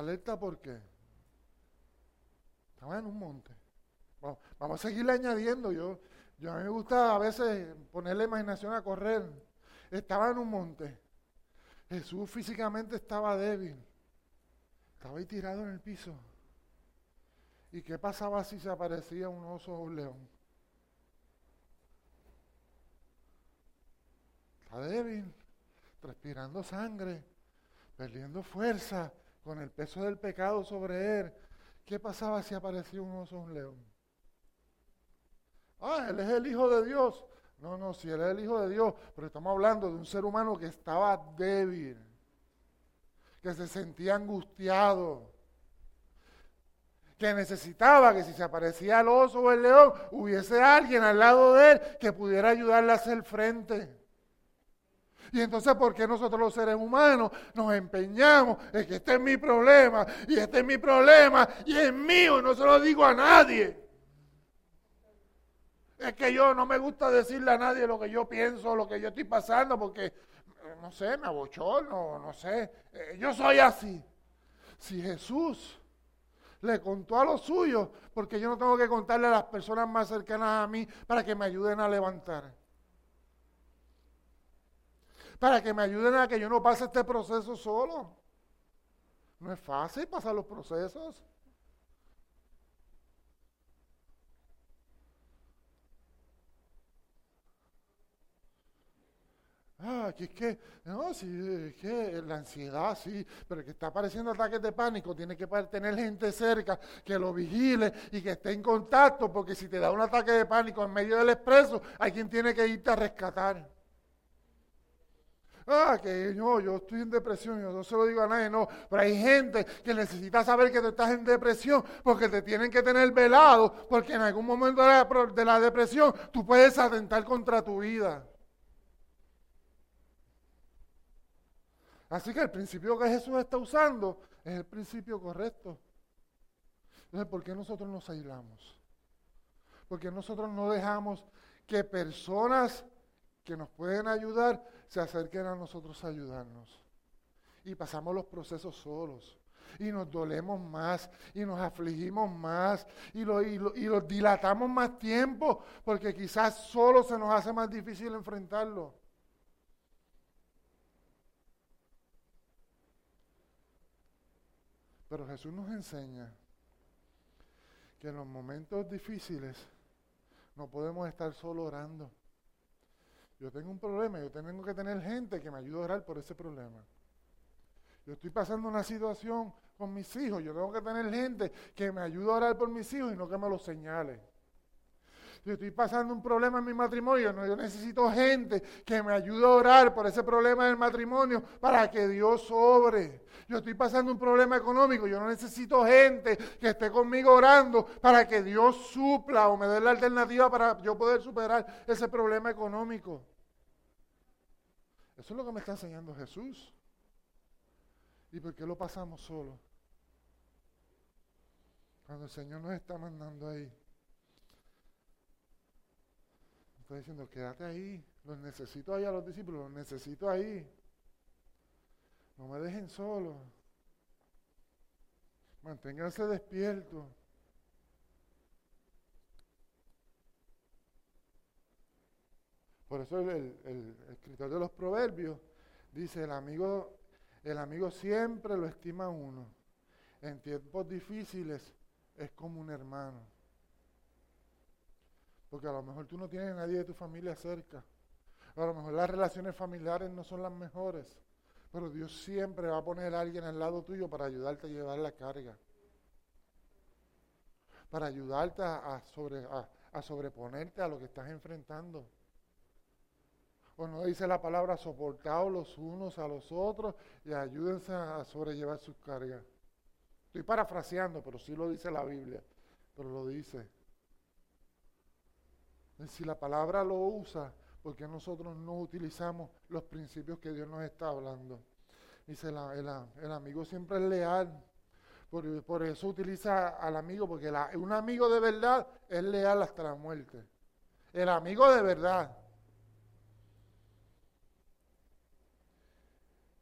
[SPEAKER 1] Alerta porque estaba en un monte. Vamos, a seguirle añadiendo. Yo, yo a mí me gusta a veces poner la imaginación a correr. Estaba en un monte. Jesús físicamente estaba débil. Estaba ahí tirado en el piso. ¿Y qué pasaba si se aparecía un oso o un león? Está débil, respirando sangre, perdiendo fuerza, con el peso del pecado sobre él, ¿qué pasaba si aparecía un oso o un león? Ah, él es el Hijo de Dios. No, no, si él es el Hijo de Dios, pero estamos hablando de un ser humano que estaba débil, que se sentía angustiado, que necesitaba que si se aparecía el oso o el león, hubiese alguien al lado de él que pudiera ayudarle a hacer frente. Y entonces, ¿por qué nosotros los seres humanos nos empeñamos en que este es mi problema y este es mi problema y es mío no se lo digo a nadie? Es que yo no me gusta decirle a nadie lo que yo pienso, lo que yo estoy pasando, porque, eh, no sé, me abochorno, no sé. Eh, yo soy así. Si Jesús le contó a los suyos, porque yo no tengo que contarle a las personas más cercanas a mí para que me ayuden a levantar para que me ayuden a que yo no pase este proceso solo. No es fácil pasar los procesos. Ah, que es que, no, sí, es que la ansiedad, sí, pero que está apareciendo ataques de pánico, tiene que tener gente cerca que lo vigile y que esté en contacto, porque si te da un ataque de pánico en medio del expreso, hay quien tiene que irte a rescatar. Ah, que no, yo estoy en depresión, yo no se lo digo a nadie, no. Pero hay gente que necesita saber que tú estás en depresión porque te tienen que tener velado, porque en algún momento de la, depresión tú puedes atentar contra tu vida. Así que el principio que Jesús está usando es el principio correcto. Entonces, ¿por qué nosotros nos aislamos? Porque nosotros no dejamos que personas que nos pueden ayudar se acerquen a nosotros a ayudarnos. Y pasamos los procesos solos. Y nos dolemos más, y nos afligimos más, y, lo, y, y los dilatamos más tiempo, porque quizás solo se nos hace más difícil enfrentarlo. Pero Jesús nos enseña que en los momentos difíciles no podemos estar solo orando. Yo tengo un problema, yo tengo que tener gente que me ayude a orar por ese problema. Yo estoy pasando una situación con mis hijos, yo tengo que tener gente que me ayude a orar por mis hijos y no que me lo señale. Yo estoy pasando un problema en mi matrimonio, no, yo necesito gente que me ayude a orar por ese problema del matrimonio para que Dios sobre. Yo estoy pasando un problema económico, yo no necesito gente que esté conmigo orando para que Dios supla o me dé la alternativa para yo poder superar ese problema económico. Eso es lo que me está enseñando Jesús. ¿Y por qué lo pasamos solo? Cuando el Señor nos está mandando ahí. Está diciendo, quédate ahí. Los necesito ahí a los discípulos, los necesito ahí. No me dejen solo. Manténganse despiertos. Por eso el, escritor de los proverbios dice, el amigo, el amigo siempre lo estima uno. En tiempos difíciles es como un hermano. Porque a lo mejor tú no tienes a nadie de tu familia cerca. A lo mejor las relaciones familiares no son las mejores. Pero Dios siempre va a poner a alguien al lado tuyo para ayudarte a llevar la carga. Para ayudarte a, sobre, a sobreponerte a lo que estás enfrentando. O no dice la palabra soportados los unos a los otros y ayúdense a sobrellevar sus cargas. Estoy parafraseando, pero sí lo dice la Biblia, pero lo dice. Si la palabra lo usa, ¿por qué nosotros no utilizamos los principios que Dios nos está hablando? Dice, el, amigo siempre es leal. Por, eso utiliza al amigo, porque un amigo de verdad es leal hasta la muerte. El amigo de verdad.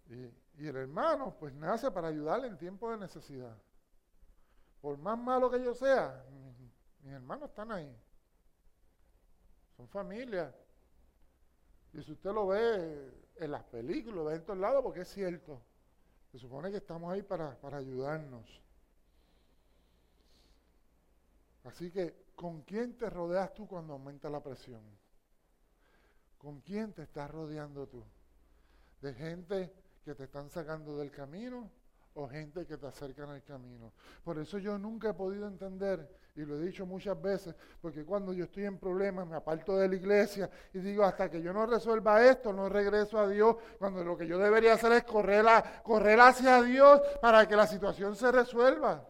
[SPEAKER 1] Y, el hermano, pues nace para ayudarle en tiempo de necesidad. Por más malo que yo sea, mis hermanos están ahí. Son familias. Y si usted lo ve en las películas, lo ve en todos lados, porque es cierto. Se supone que estamos ahí para, para ayudarnos. Así que, ¿con quién te rodeas tú cuando aumenta la presión? ¿Con quién te estás rodeando tú? ¿De gente que te están sacando del camino o gente que te acercan al camino. Por eso yo nunca he podido entender, y lo he dicho muchas veces, porque cuando yo estoy en problemas me aparto de la iglesia y digo, hasta que yo no resuelva esto, no regreso a Dios, cuando lo que yo debería hacer es correr, a, hacia Dios para que la situación se resuelva.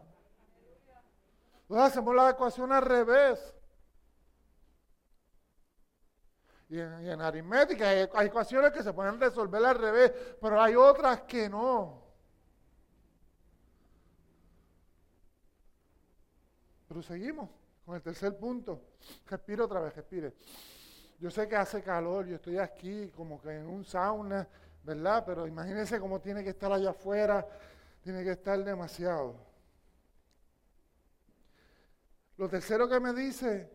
[SPEAKER 1] Entonces hacemos la ecuación al revés. Y en, aritmética hay, hay, ecuaciones que se pueden resolver al revés, pero hay otras que no. Pero seguimos con el tercer punto. Respire otra vez, respire. Yo sé que hace calor, yo estoy aquí como que en un sauna, ¿verdad? Pero imagínense cómo tiene que estar allá afuera, tiene que estar demasiado. Lo tercero que me dice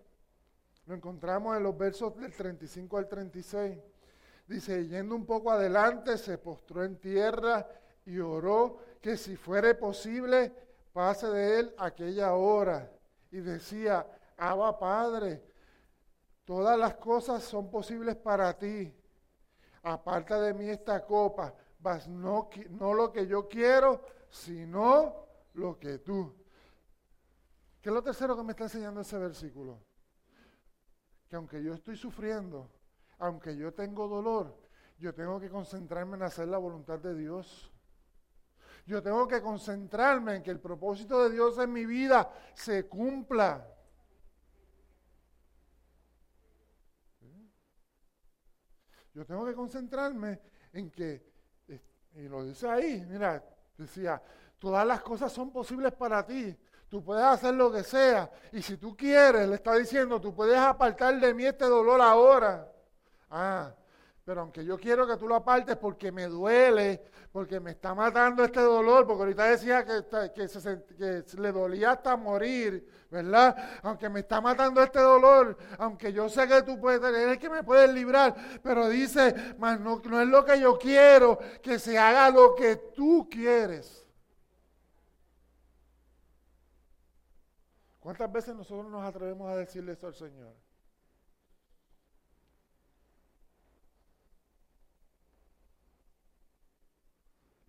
[SPEAKER 1] lo encontramos en los versos del 35 al 36. Dice, yendo un poco adelante, se postró en tierra y oró que si fuere posible, pase de él aquella hora. Y decía, Abba Padre, todas las cosas son posibles para ti. Aparta de mí esta copa, mas no, no lo que yo quiero, sino lo que tú. ¿Qué es lo tercero que me está enseñando ese versículo? que aunque yo estoy sufriendo, aunque yo tengo dolor, yo tengo que concentrarme en hacer la voluntad de Dios. Yo tengo que concentrarme en que el propósito de Dios en mi vida se cumpla. Yo tengo que concentrarme en que, y lo dice ahí, mira, decía, todas las cosas son posibles para ti. Tú puedes hacer lo que sea. Y si tú quieres, le está diciendo, tú puedes apartar de mí este dolor ahora. Ah, pero aunque yo quiero que tú lo apartes porque me duele, porque me está matando este dolor, porque ahorita decía que, le dolía hasta morir, ¿verdad? Aunque me está matando este dolor, aunque yo sé que tú puedes, eres que me puedes librar, pero dice, más no, no es lo que yo quiero, que se haga lo que tú quieres. ¿Cuántas veces nosotros nos atrevemos a decirle eso al Señor?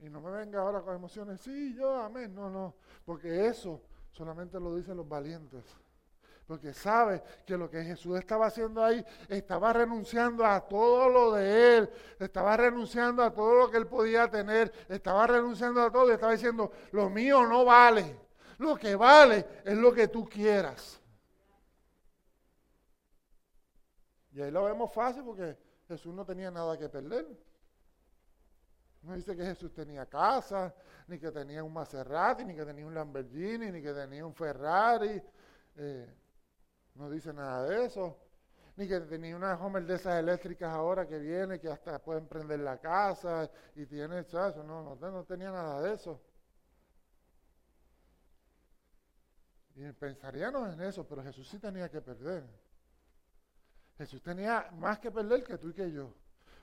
[SPEAKER 1] Y no me venga ahora con emociones, sí, yo, amén. No, no, porque eso solamente lo dicen los valientes. Porque sabe que lo que Jesús estaba haciendo ahí, estaba renunciando a todo lo de él, estaba renunciando a todo lo que él podía tener, estaba renunciando a todo y estaba diciendo, lo mío no vale. Lo que vale es lo que tú quieras. Y ahí lo vemos fácil porque Jesús no tenía nada que perder. No dice que Jesús tenía casa, ni que tenía un Maserati, ni que tenía un Lamborghini, ni que tenía un Ferrari. Eh, no dice nada de eso. Ni que tenía una Homer de esas eléctricas ahora que viene, que hasta pueden prender la casa y tiene eso. No, no, no tenía nada de eso. Y pensaríamos en eso, pero Jesús sí tenía que perder. Jesús tenía más que perder que tú y que yo.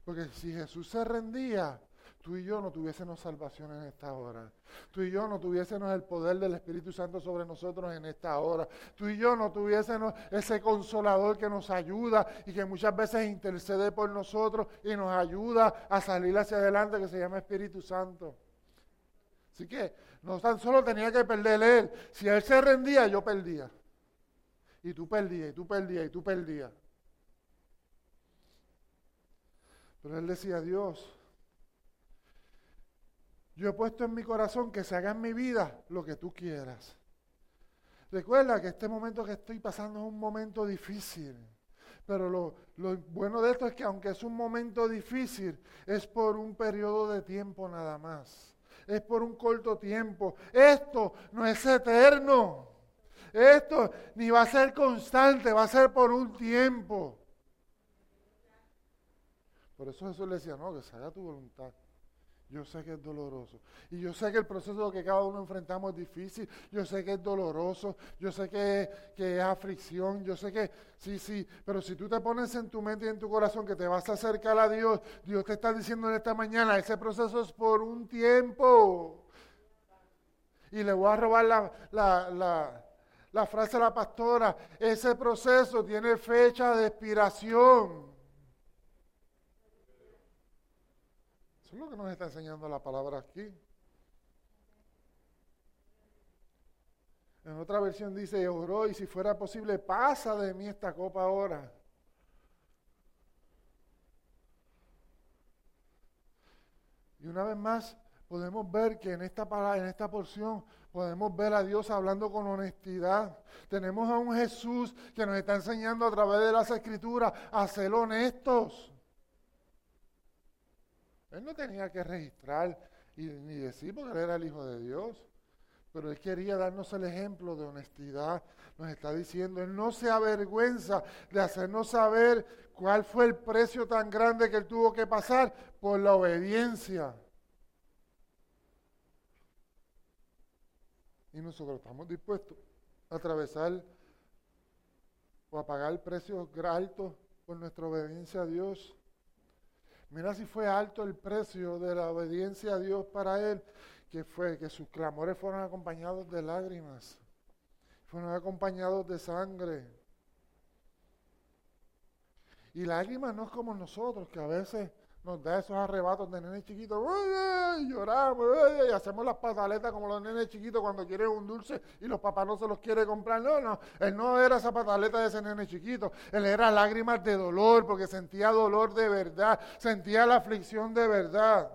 [SPEAKER 1] Porque si Jesús se rendía, tú y yo no tuviésemos salvación en esta hora. Tú y yo no tuviésemos el poder del Espíritu Santo sobre nosotros en esta hora. Tú y yo no tuviésemos ese consolador que nos ayuda y que muchas veces intercede por nosotros y nos ayuda a salir hacia adelante, que se llama Espíritu Santo. Así que no tan solo tenía que perder él. Si él se rendía, yo perdía. Y tú perdías, y tú perdías, y tú perdías. Pero él decía, Dios, yo he puesto en mi corazón que se haga en mi vida lo que tú quieras. Recuerda que este momento que estoy pasando es un momento difícil. Pero lo, bueno de esto es que aunque es un momento difícil, es por un periodo de tiempo nada más. Es por un corto tiempo. Esto no es eterno. Esto ni va a ser constante, va a ser por un tiempo. Por eso Jesús le decía, no, que se haga tu voluntad. Yo sé que es doloroso. Y yo sé que el proceso que cada uno enfrentamos es difícil. Yo sé que es doloroso. Yo sé que, que, es aflicción. Yo sé que, sí, sí. Pero si tú te pones en tu mente y en tu corazón que te vas a acercar a Dios, Dios te está diciendo en esta mañana, ese proceso es por un tiempo. Y le voy a robar la, la, la, la frase a la pastora. Ese proceso tiene fecha de expiración. Es lo que nos está enseñando la palabra aquí. En otra versión dice, oró y si fuera posible, pasa de mí esta copa ahora. Y una vez más podemos ver que en esta, en esta porción podemos ver a Dios hablando con honestidad. Tenemos a un Jesús que nos está enseñando a través de las escrituras a ser honestos. Él no tenía que registrar y, ni decir porque él era el Hijo de Dios. Pero él quería darnos el ejemplo de honestidad. Nos está diciendo, él no se avergüenza de hacernos saber cuál fue el precio tan grande que él tuvo que pasar por la obediencia. Y nosotros estamos dispuestos a atravesar o a pagar precios altos por nuestra obediencia a Dios. Mira si fue alto el precio de la obediencia a Dios para él, que fue que sus clamores fueron acompañados de lágrimas, fueron acompañados de sangre. Y lágrimas no es como nosotros, que a veces nos da esos arrebatos de nenes chiquitos, y lloramos, y hacemos las pataletas como los nenes chiquitos cuando quieren un dulce y los papás no se los quieren comprar. No, no, él no era esa pataleta de ese nene chiquito, él era lágrimas de dolor porque sentía dolor de verdad, sentía la aflicción de verdad.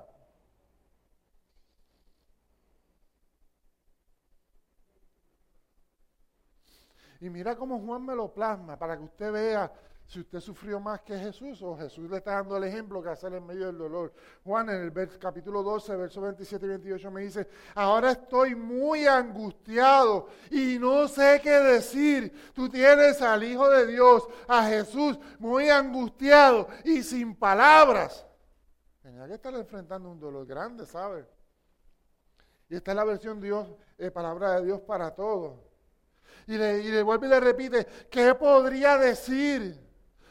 [SPEAKER 1] Y mira cómo Juan me lo plasma para que usted vea si usted sufrió más que Jesús o Jesús le está dando el ejemplo que hacer en medio del dolor. Juan en el capítulo 12, versos 27 y 28 me dice, ahora estoy muy angustiado y no sé qué decir. Tú tienes al Hijo de Dios, a Jesús, muy angustiado y sin palabras. Tenía que estar enfrentando un dolor grande, ¿sabe? Y esta es la versión Dios, eh, palabra de Dios para todos. Y le, y le vuelve y le repite, ¿qué podría decir?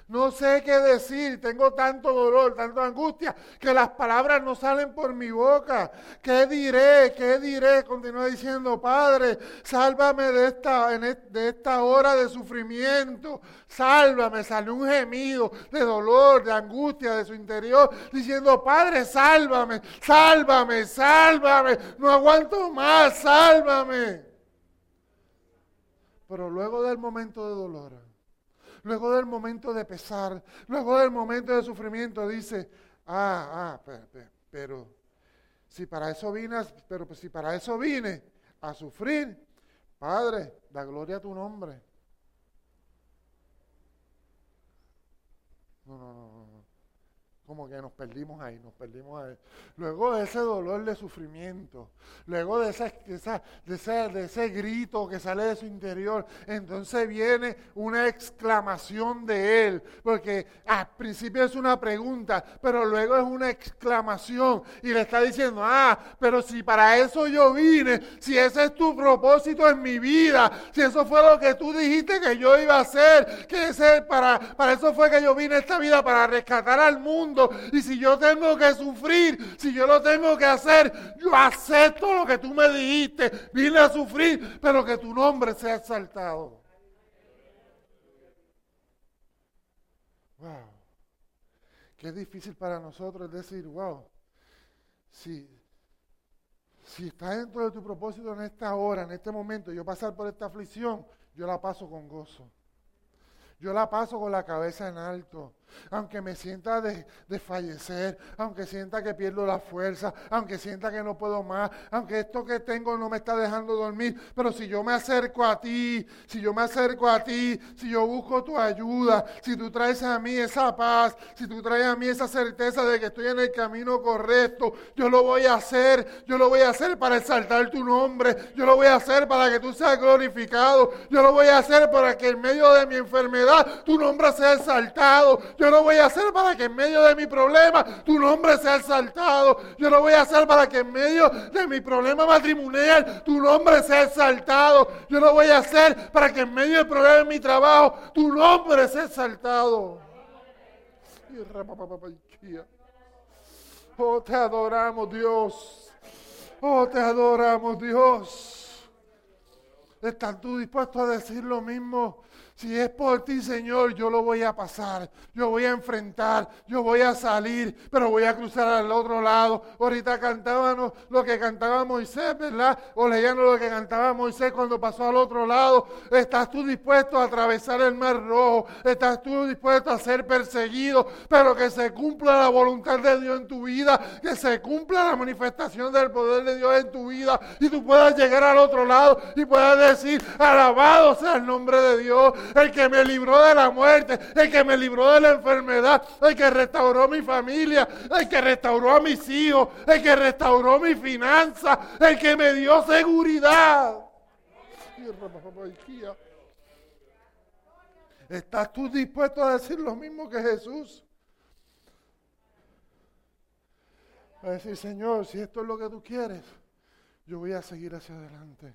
[SPEAKER 1] No sé qué decir, tengo tanto dolor, tanta angustia, que las palabras no salen por mi boca. ¿Qué diré? ¿Qué diré? Continúa diciendo, Padre, sálvame de esta, de esta hora de sufrimiento. Sálvame, sale un gemido de dolor, de angustia de su interior, diciendo, Padre, sálvame, sálvame, sálvame, no aguanto más, sálvame. Pero luego del momento de dolor, luego del momento de pesar, luego del momento de sufrimiento, dice, ah, ah, pero, si para eso vine, pero pues si para eso vine a sufrir, Padre, da gloria a tu nombre. No, no, no, no como que nos perdimos ahí, nos perdimos ahí. Luego de ese dolor de sufrimiento, luego de, esa, de, ese, de ese grito que sale de su interior, entonces viene una exclamación de él, porque al principio es una pregunta, pero luego es una exclamación y le está diciendo, ah, pero si para eso yo vine, si ese es tu propósito en mi vida, si eso fue lo que tú dijiste que yo iba a hacer, que ese, para, para eso fue que yo vine a esta vida, para rescatar al mundo y si yo tengo que sufrir, si yo lo tengo que hacer, yo acepto lo que tú me dijiste. Vine a sufrir, pero que tu nombre sea exaltado. Wow. Qué difícil para nosotros decir, wow, si, si está dentro de tu propósito en esta hora, en este momento, yo pasar por esta aflicción, yo la paso con gozo. Yo la paso con la cabeza en alto. Aunque me sienta de, fallecer, aunque sienta que pierdo la fuerza, aunque sienta que no puedo más, aunque esto que tengo no me está dejando dormir, pero si yo me acerco a ti, si yo me acerco a ti, si yo busco tu ayuda, si tú traes a mí esa paz, si tú traes a mí esa certeza de que estoy en el camino correcto, yo lo voy a hacer, yo lo voy a hacer para exaltar tu nombre, yo lo voy a hacer para que tú seas glorificado, yo lo voy a hacer para que en medio de mi enfermedad tu nombre sea exaltado, yo lo voy a hacer para que en medio de mi problema tu nombre sea exaltado. Yo lo voy a hacer para que en medio de mi problema matrimonial tu nombre sea exaltado. Yo lo voy a hacer para que en medio del problema de mi trabajo tu nombre sea exaltado. Oh, te adoramos Dios. Oh, te adoramos Dios. ¿Estás tú dispuesto a decir lo mismo si es por ti, Señor, yo lo voy a pasar, yo voy a enfrentar, yo voy a salir, pero voy a cruzar al otro lado. Ahorita cantábamos lo que cantaba Moisés, ¿verdad? O leíamos lo que cantaba Moisés cuando pasó al otro lado. ¿Estás tú dispuesto a atravesar el mar rojo? ¿Estás tú dispuesto a ser perseguido? Pero que se cumpla la voluntad de Dios en tu vida, que se cumpla la manifestación del poder de Dios en tu vida y tú puedas llegar al otro lado y puedas decir, alabado sea el nombre de Dios el que me libró de la muerte, el que me libró de la enfermedad, el que restauró mi familia, el que restauró a mis hijos, el que restauró mi finanza, el que me dio seguridad. ¿Estás tú dispuesto a decir lo mismo que Jesús? A decir, Señor, si esto es lo que tú quieres, yo voy a seguir hacia adelante.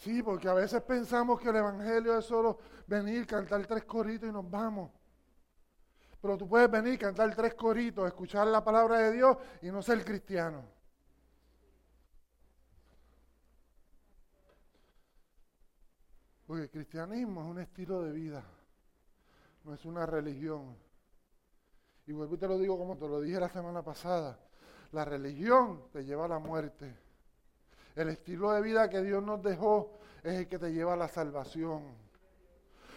[SPEAKER 1] Sí, porque a veces pensamos que el Evangelio es solo venir, cantar tres coritos y nos vamos. Pero tú puedes venir, cantar tres coritos, escuchar la palabra de Dios y no ser cristiano. Porque el cristianismo es un estilo de vida, no es una religión. Y vuelvo y te lo digo como te lo dije la semana pasada. La religión te lleva a la muerte. El estilo de vida que Dios nos dejó es el que te lleva a la salvación.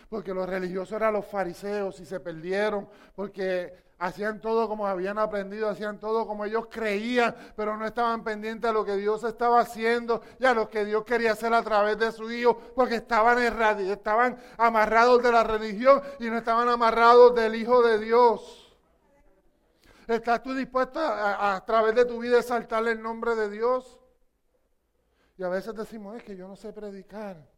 [SPEAKER 1] Porque los religiosos eran los fariseos y se perdieron porque hacían todo como habían aprendido, hacían todo como ellos creían, pero no estaban pendientes a lo que Dios estaba haciendo y a lo que Dios quería hacer a través de su Hijo, porque estaban, estaban amarrados de la religión y no estaban amarrados del Hijo de Dios. ¿Estás tú dispuesto a, a través de tu vida exaltar el nombre de Dios? Y a veces decimos, es que yo no sé predicar.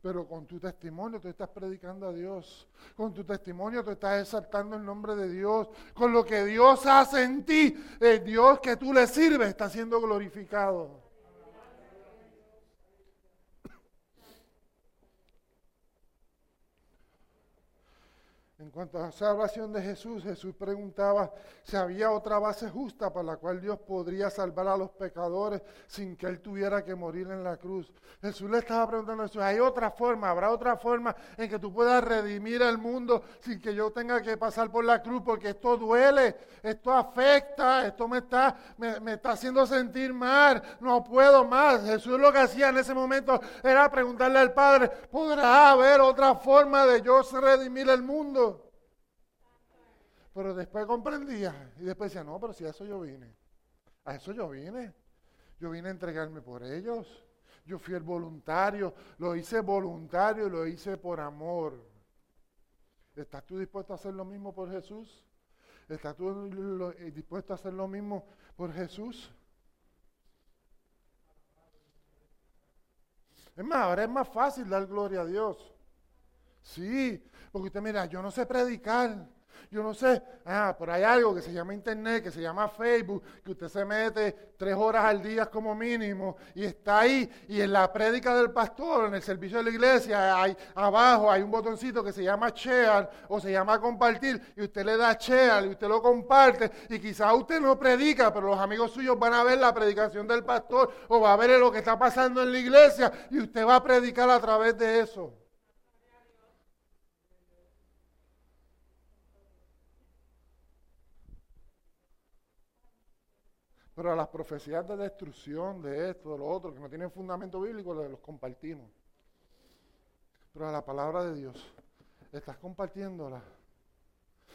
[SPEAKER 1] Pero con tu testimonio tú estás predicando a Dios. Con tu testimonio tú estás exaltando el nombre de Dios. Con lo que Dios hace en ti, el Dios que tú le sirves está siendo glorificado. En cuanto a esa oración de Jesús, Jesús preguntaba si había otra base justa para la cual Dios podría salvar a los pecadores sin que Él tuviera que morir en la cruz. Jesús le estaba preguntando a Jesús, ¿hay otra forma? ¿Habrá otra forma en que tú puedas redimir al mundo sin que yo tenga que pasar por la cruz? Porque esto duele, esto afecta, esto me está, me, está haciendo sentir mal, no puedo más. Jesús lo que hacía en ese momento era preguntarle al Padre, ¿podrá haber otra forma de yo redimir el mundo? Pero después comprendía y después decía, no, pero si a eso yo vine. A eso yo vine. Yo vine a entregarme por ellos. Yo fui el voluntario. Lo hice voluntario y lo hice por amor. ¿Estás tú dispuesto a hacer lo mismo por Jesús? ¿Estás tú eh, dispuesto a hacer lo mismo por Jesús? Es más, ahora es más fácil dar gloria a Dios. Sí, porque usted mira, yo no sé predicar. Yo no sé, ah, pero hay algo que se llama internet, que se llama Facebook, que usted se mete tres horas al día como mínimo y está ahí. Y en la prédica del pastor, en el servicio de la iglesia, hay abajo hay un botoncito que se llama share o se llama compartir y usted le da share y usted lo comparte y quizás usted no predica, pero los amigos suyos van a ver la predicación del pastor o va a ver lo que está pasando en la iglesia y usted va a predicar a través de eso. Pero a las profecías de destrucción, de esto, de lo otro, que no tienen fundamento bíblico, los compartimos. Pero a la palabra de Dios, estás compartiéndola.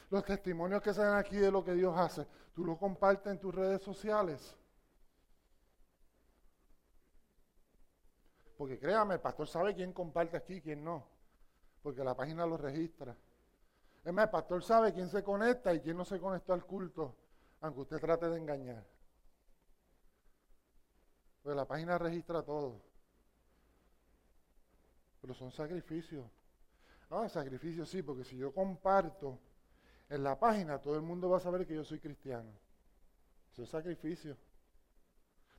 [SPEAKER 1] los testimonios que salen aquí de lo que Dios hace, tú lo compartes en tus redes sociales. Porque créame, el pastor sabe quién comparte aquí y quién no. Porque la página lo registra. Es más, el pastor sabe quién se conecta y quién no se conectó al culto, aunque usted trate de engañar. Pues la página registra todo. Pero son sacrificios. Ah, sacrificios sí, porque si yo comparto en la página, todo el mundo va a saber que yo soy cristiano. Eso es sacrificio.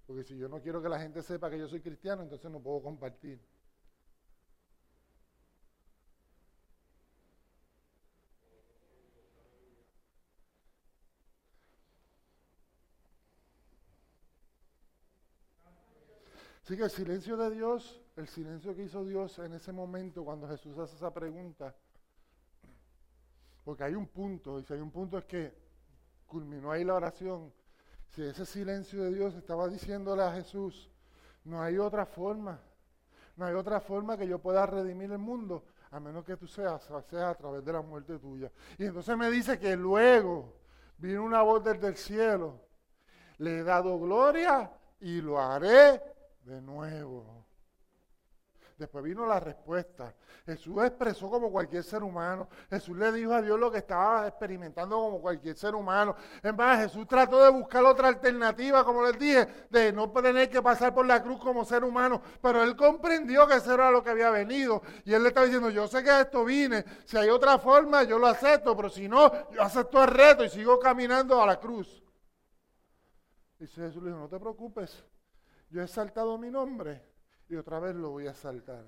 [SPEAKER 1] Porque si yo no quiero que la gente sepa que yo soy cristiano, entonces no puedo compartir. Así que el silencio de Dios, el silencio que hizo Dios en ese momento cuando Jesús hace esa pregunta, porque hay un punto, y si hay un punto es que culminó ahí la oración, si ese silencio de Dios estaba diciéndole a Jesús, no hay otra forma, no hay otra forma que yo pueda redimir el mundo, a menos que tú seas, seas a través de la muerte tuya. Y entonces me dice que luego vino una voz desde el cielo, le he dado gloria y lo haré de nuevo. Después vino la respuesta. Jesús expresó como cualquier ser humano. Jesús le dijo a Dios lo que estaba experimentando como cualquier ser humano. En más, Jesús trató de buscar otra alternativa, como les dije, de no tener que pasar por la cruz como ser humano. Pero él comprendió que eso era lo que había venido. Y él le estaba diciendo, yo sé que a esto vine. Si hay otra forma, yo lo acepto. Pero si no, yo acepto el reto y sigo caminando a la cruz. Y Jesús le dijo, no te preocupes. Yo he saltado mi nombre y otra vez lo voy a saltar.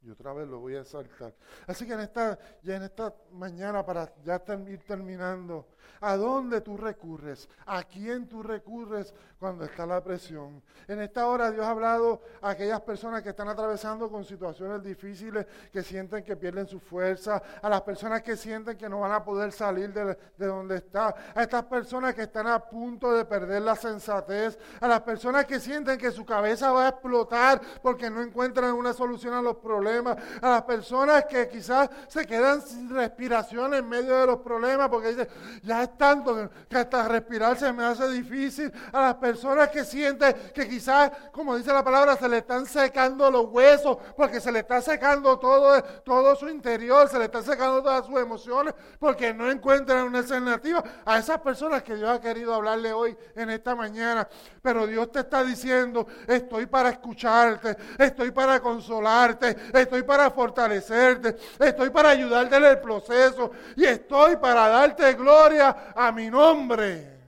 [SPEAKER 1] Y otra vez lo voy a saltar. Así que en esta, ya en esta mañana, para ya ir terminando, ¿a dónde tú recurres? ¿A quién tú recurres cuando está la presión? En esta hora Dios ha hablado a aquellas personas que están atravesando con situaciones difíciles, que sienten que pierden su fuerza, a las personas que sienten que no van a poder salir de, de donde está, a estas personas que están a punto de perder la sensatez, a las personas que sienten que su cabeza va a explotar porque no encuentran una solución a los problemas a las personas que quizás se quedan sin respiración en medio de los problemas porque dicen, ya es tanto que hasta respirar se me hace difícil, a las personas que sienten que quizás, como dice la palabra, se le están secando los huesos porque se le está secando todo, todo su interior, se le está secando todas sus emociones porque no encuentran una alternativa. A esas personas que Dios ha querido hablarle hoy en esta mañana, pero Dios te está diciendo, estoy para escucharte, estoy para consolarte, estoy para fortalecerte, estoy para ayudarte en el proceso y estoy para darte gloria a mi nombre.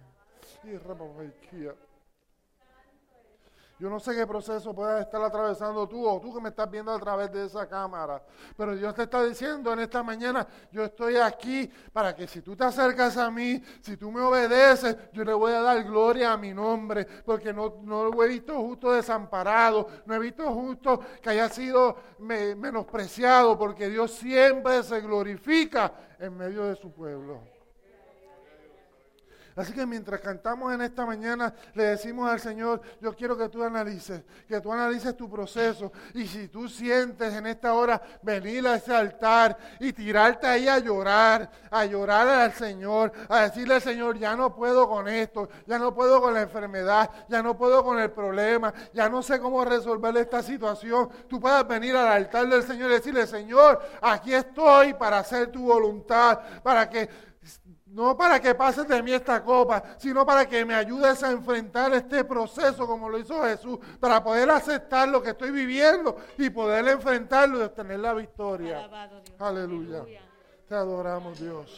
[SPEAKER 1] Yo no sé qué proceso puedas estar atravesando tú o tú que me estás viendo a través de esa cámara. Pero Dios te está diciendo en esta mañana, yo estoy aquí para que si tú te acercas a mí, si tú me obedeces, yo le voy a dar gloria a mi nombre. Porque no, no lo he visto justo desamparado, no he visto justo que haya sido menospreciado, porque Dios siempre se glorifica en medio de su pueblo. Así que mientras cantamos en esta mañana, le decimos al Señor, yo quiero que tú analices, que tú analices tu proceso. Y si tú sientes en esta hora venir a ese altar y tirarte ahí a llorar, a llorar al Señor, a decirle al Señor, ya no puedo con esto, ya no puedo con la enfermedad, ya no puedo con el problema, ya no sé cómo resolver esta situación. Tú puedes venir al altar del Señor y decirle, Señor, aquí estoy para hacer tu voluntad, para que no para que pases de mí esta copa, sino para que me ayudes a enfrentar este proceso como lo hizo Jesús, para poder aceptar lo que estoy viviendo y poder enfrentarlo y obtener la victoria. Aleluya. Te adoramos, Dios.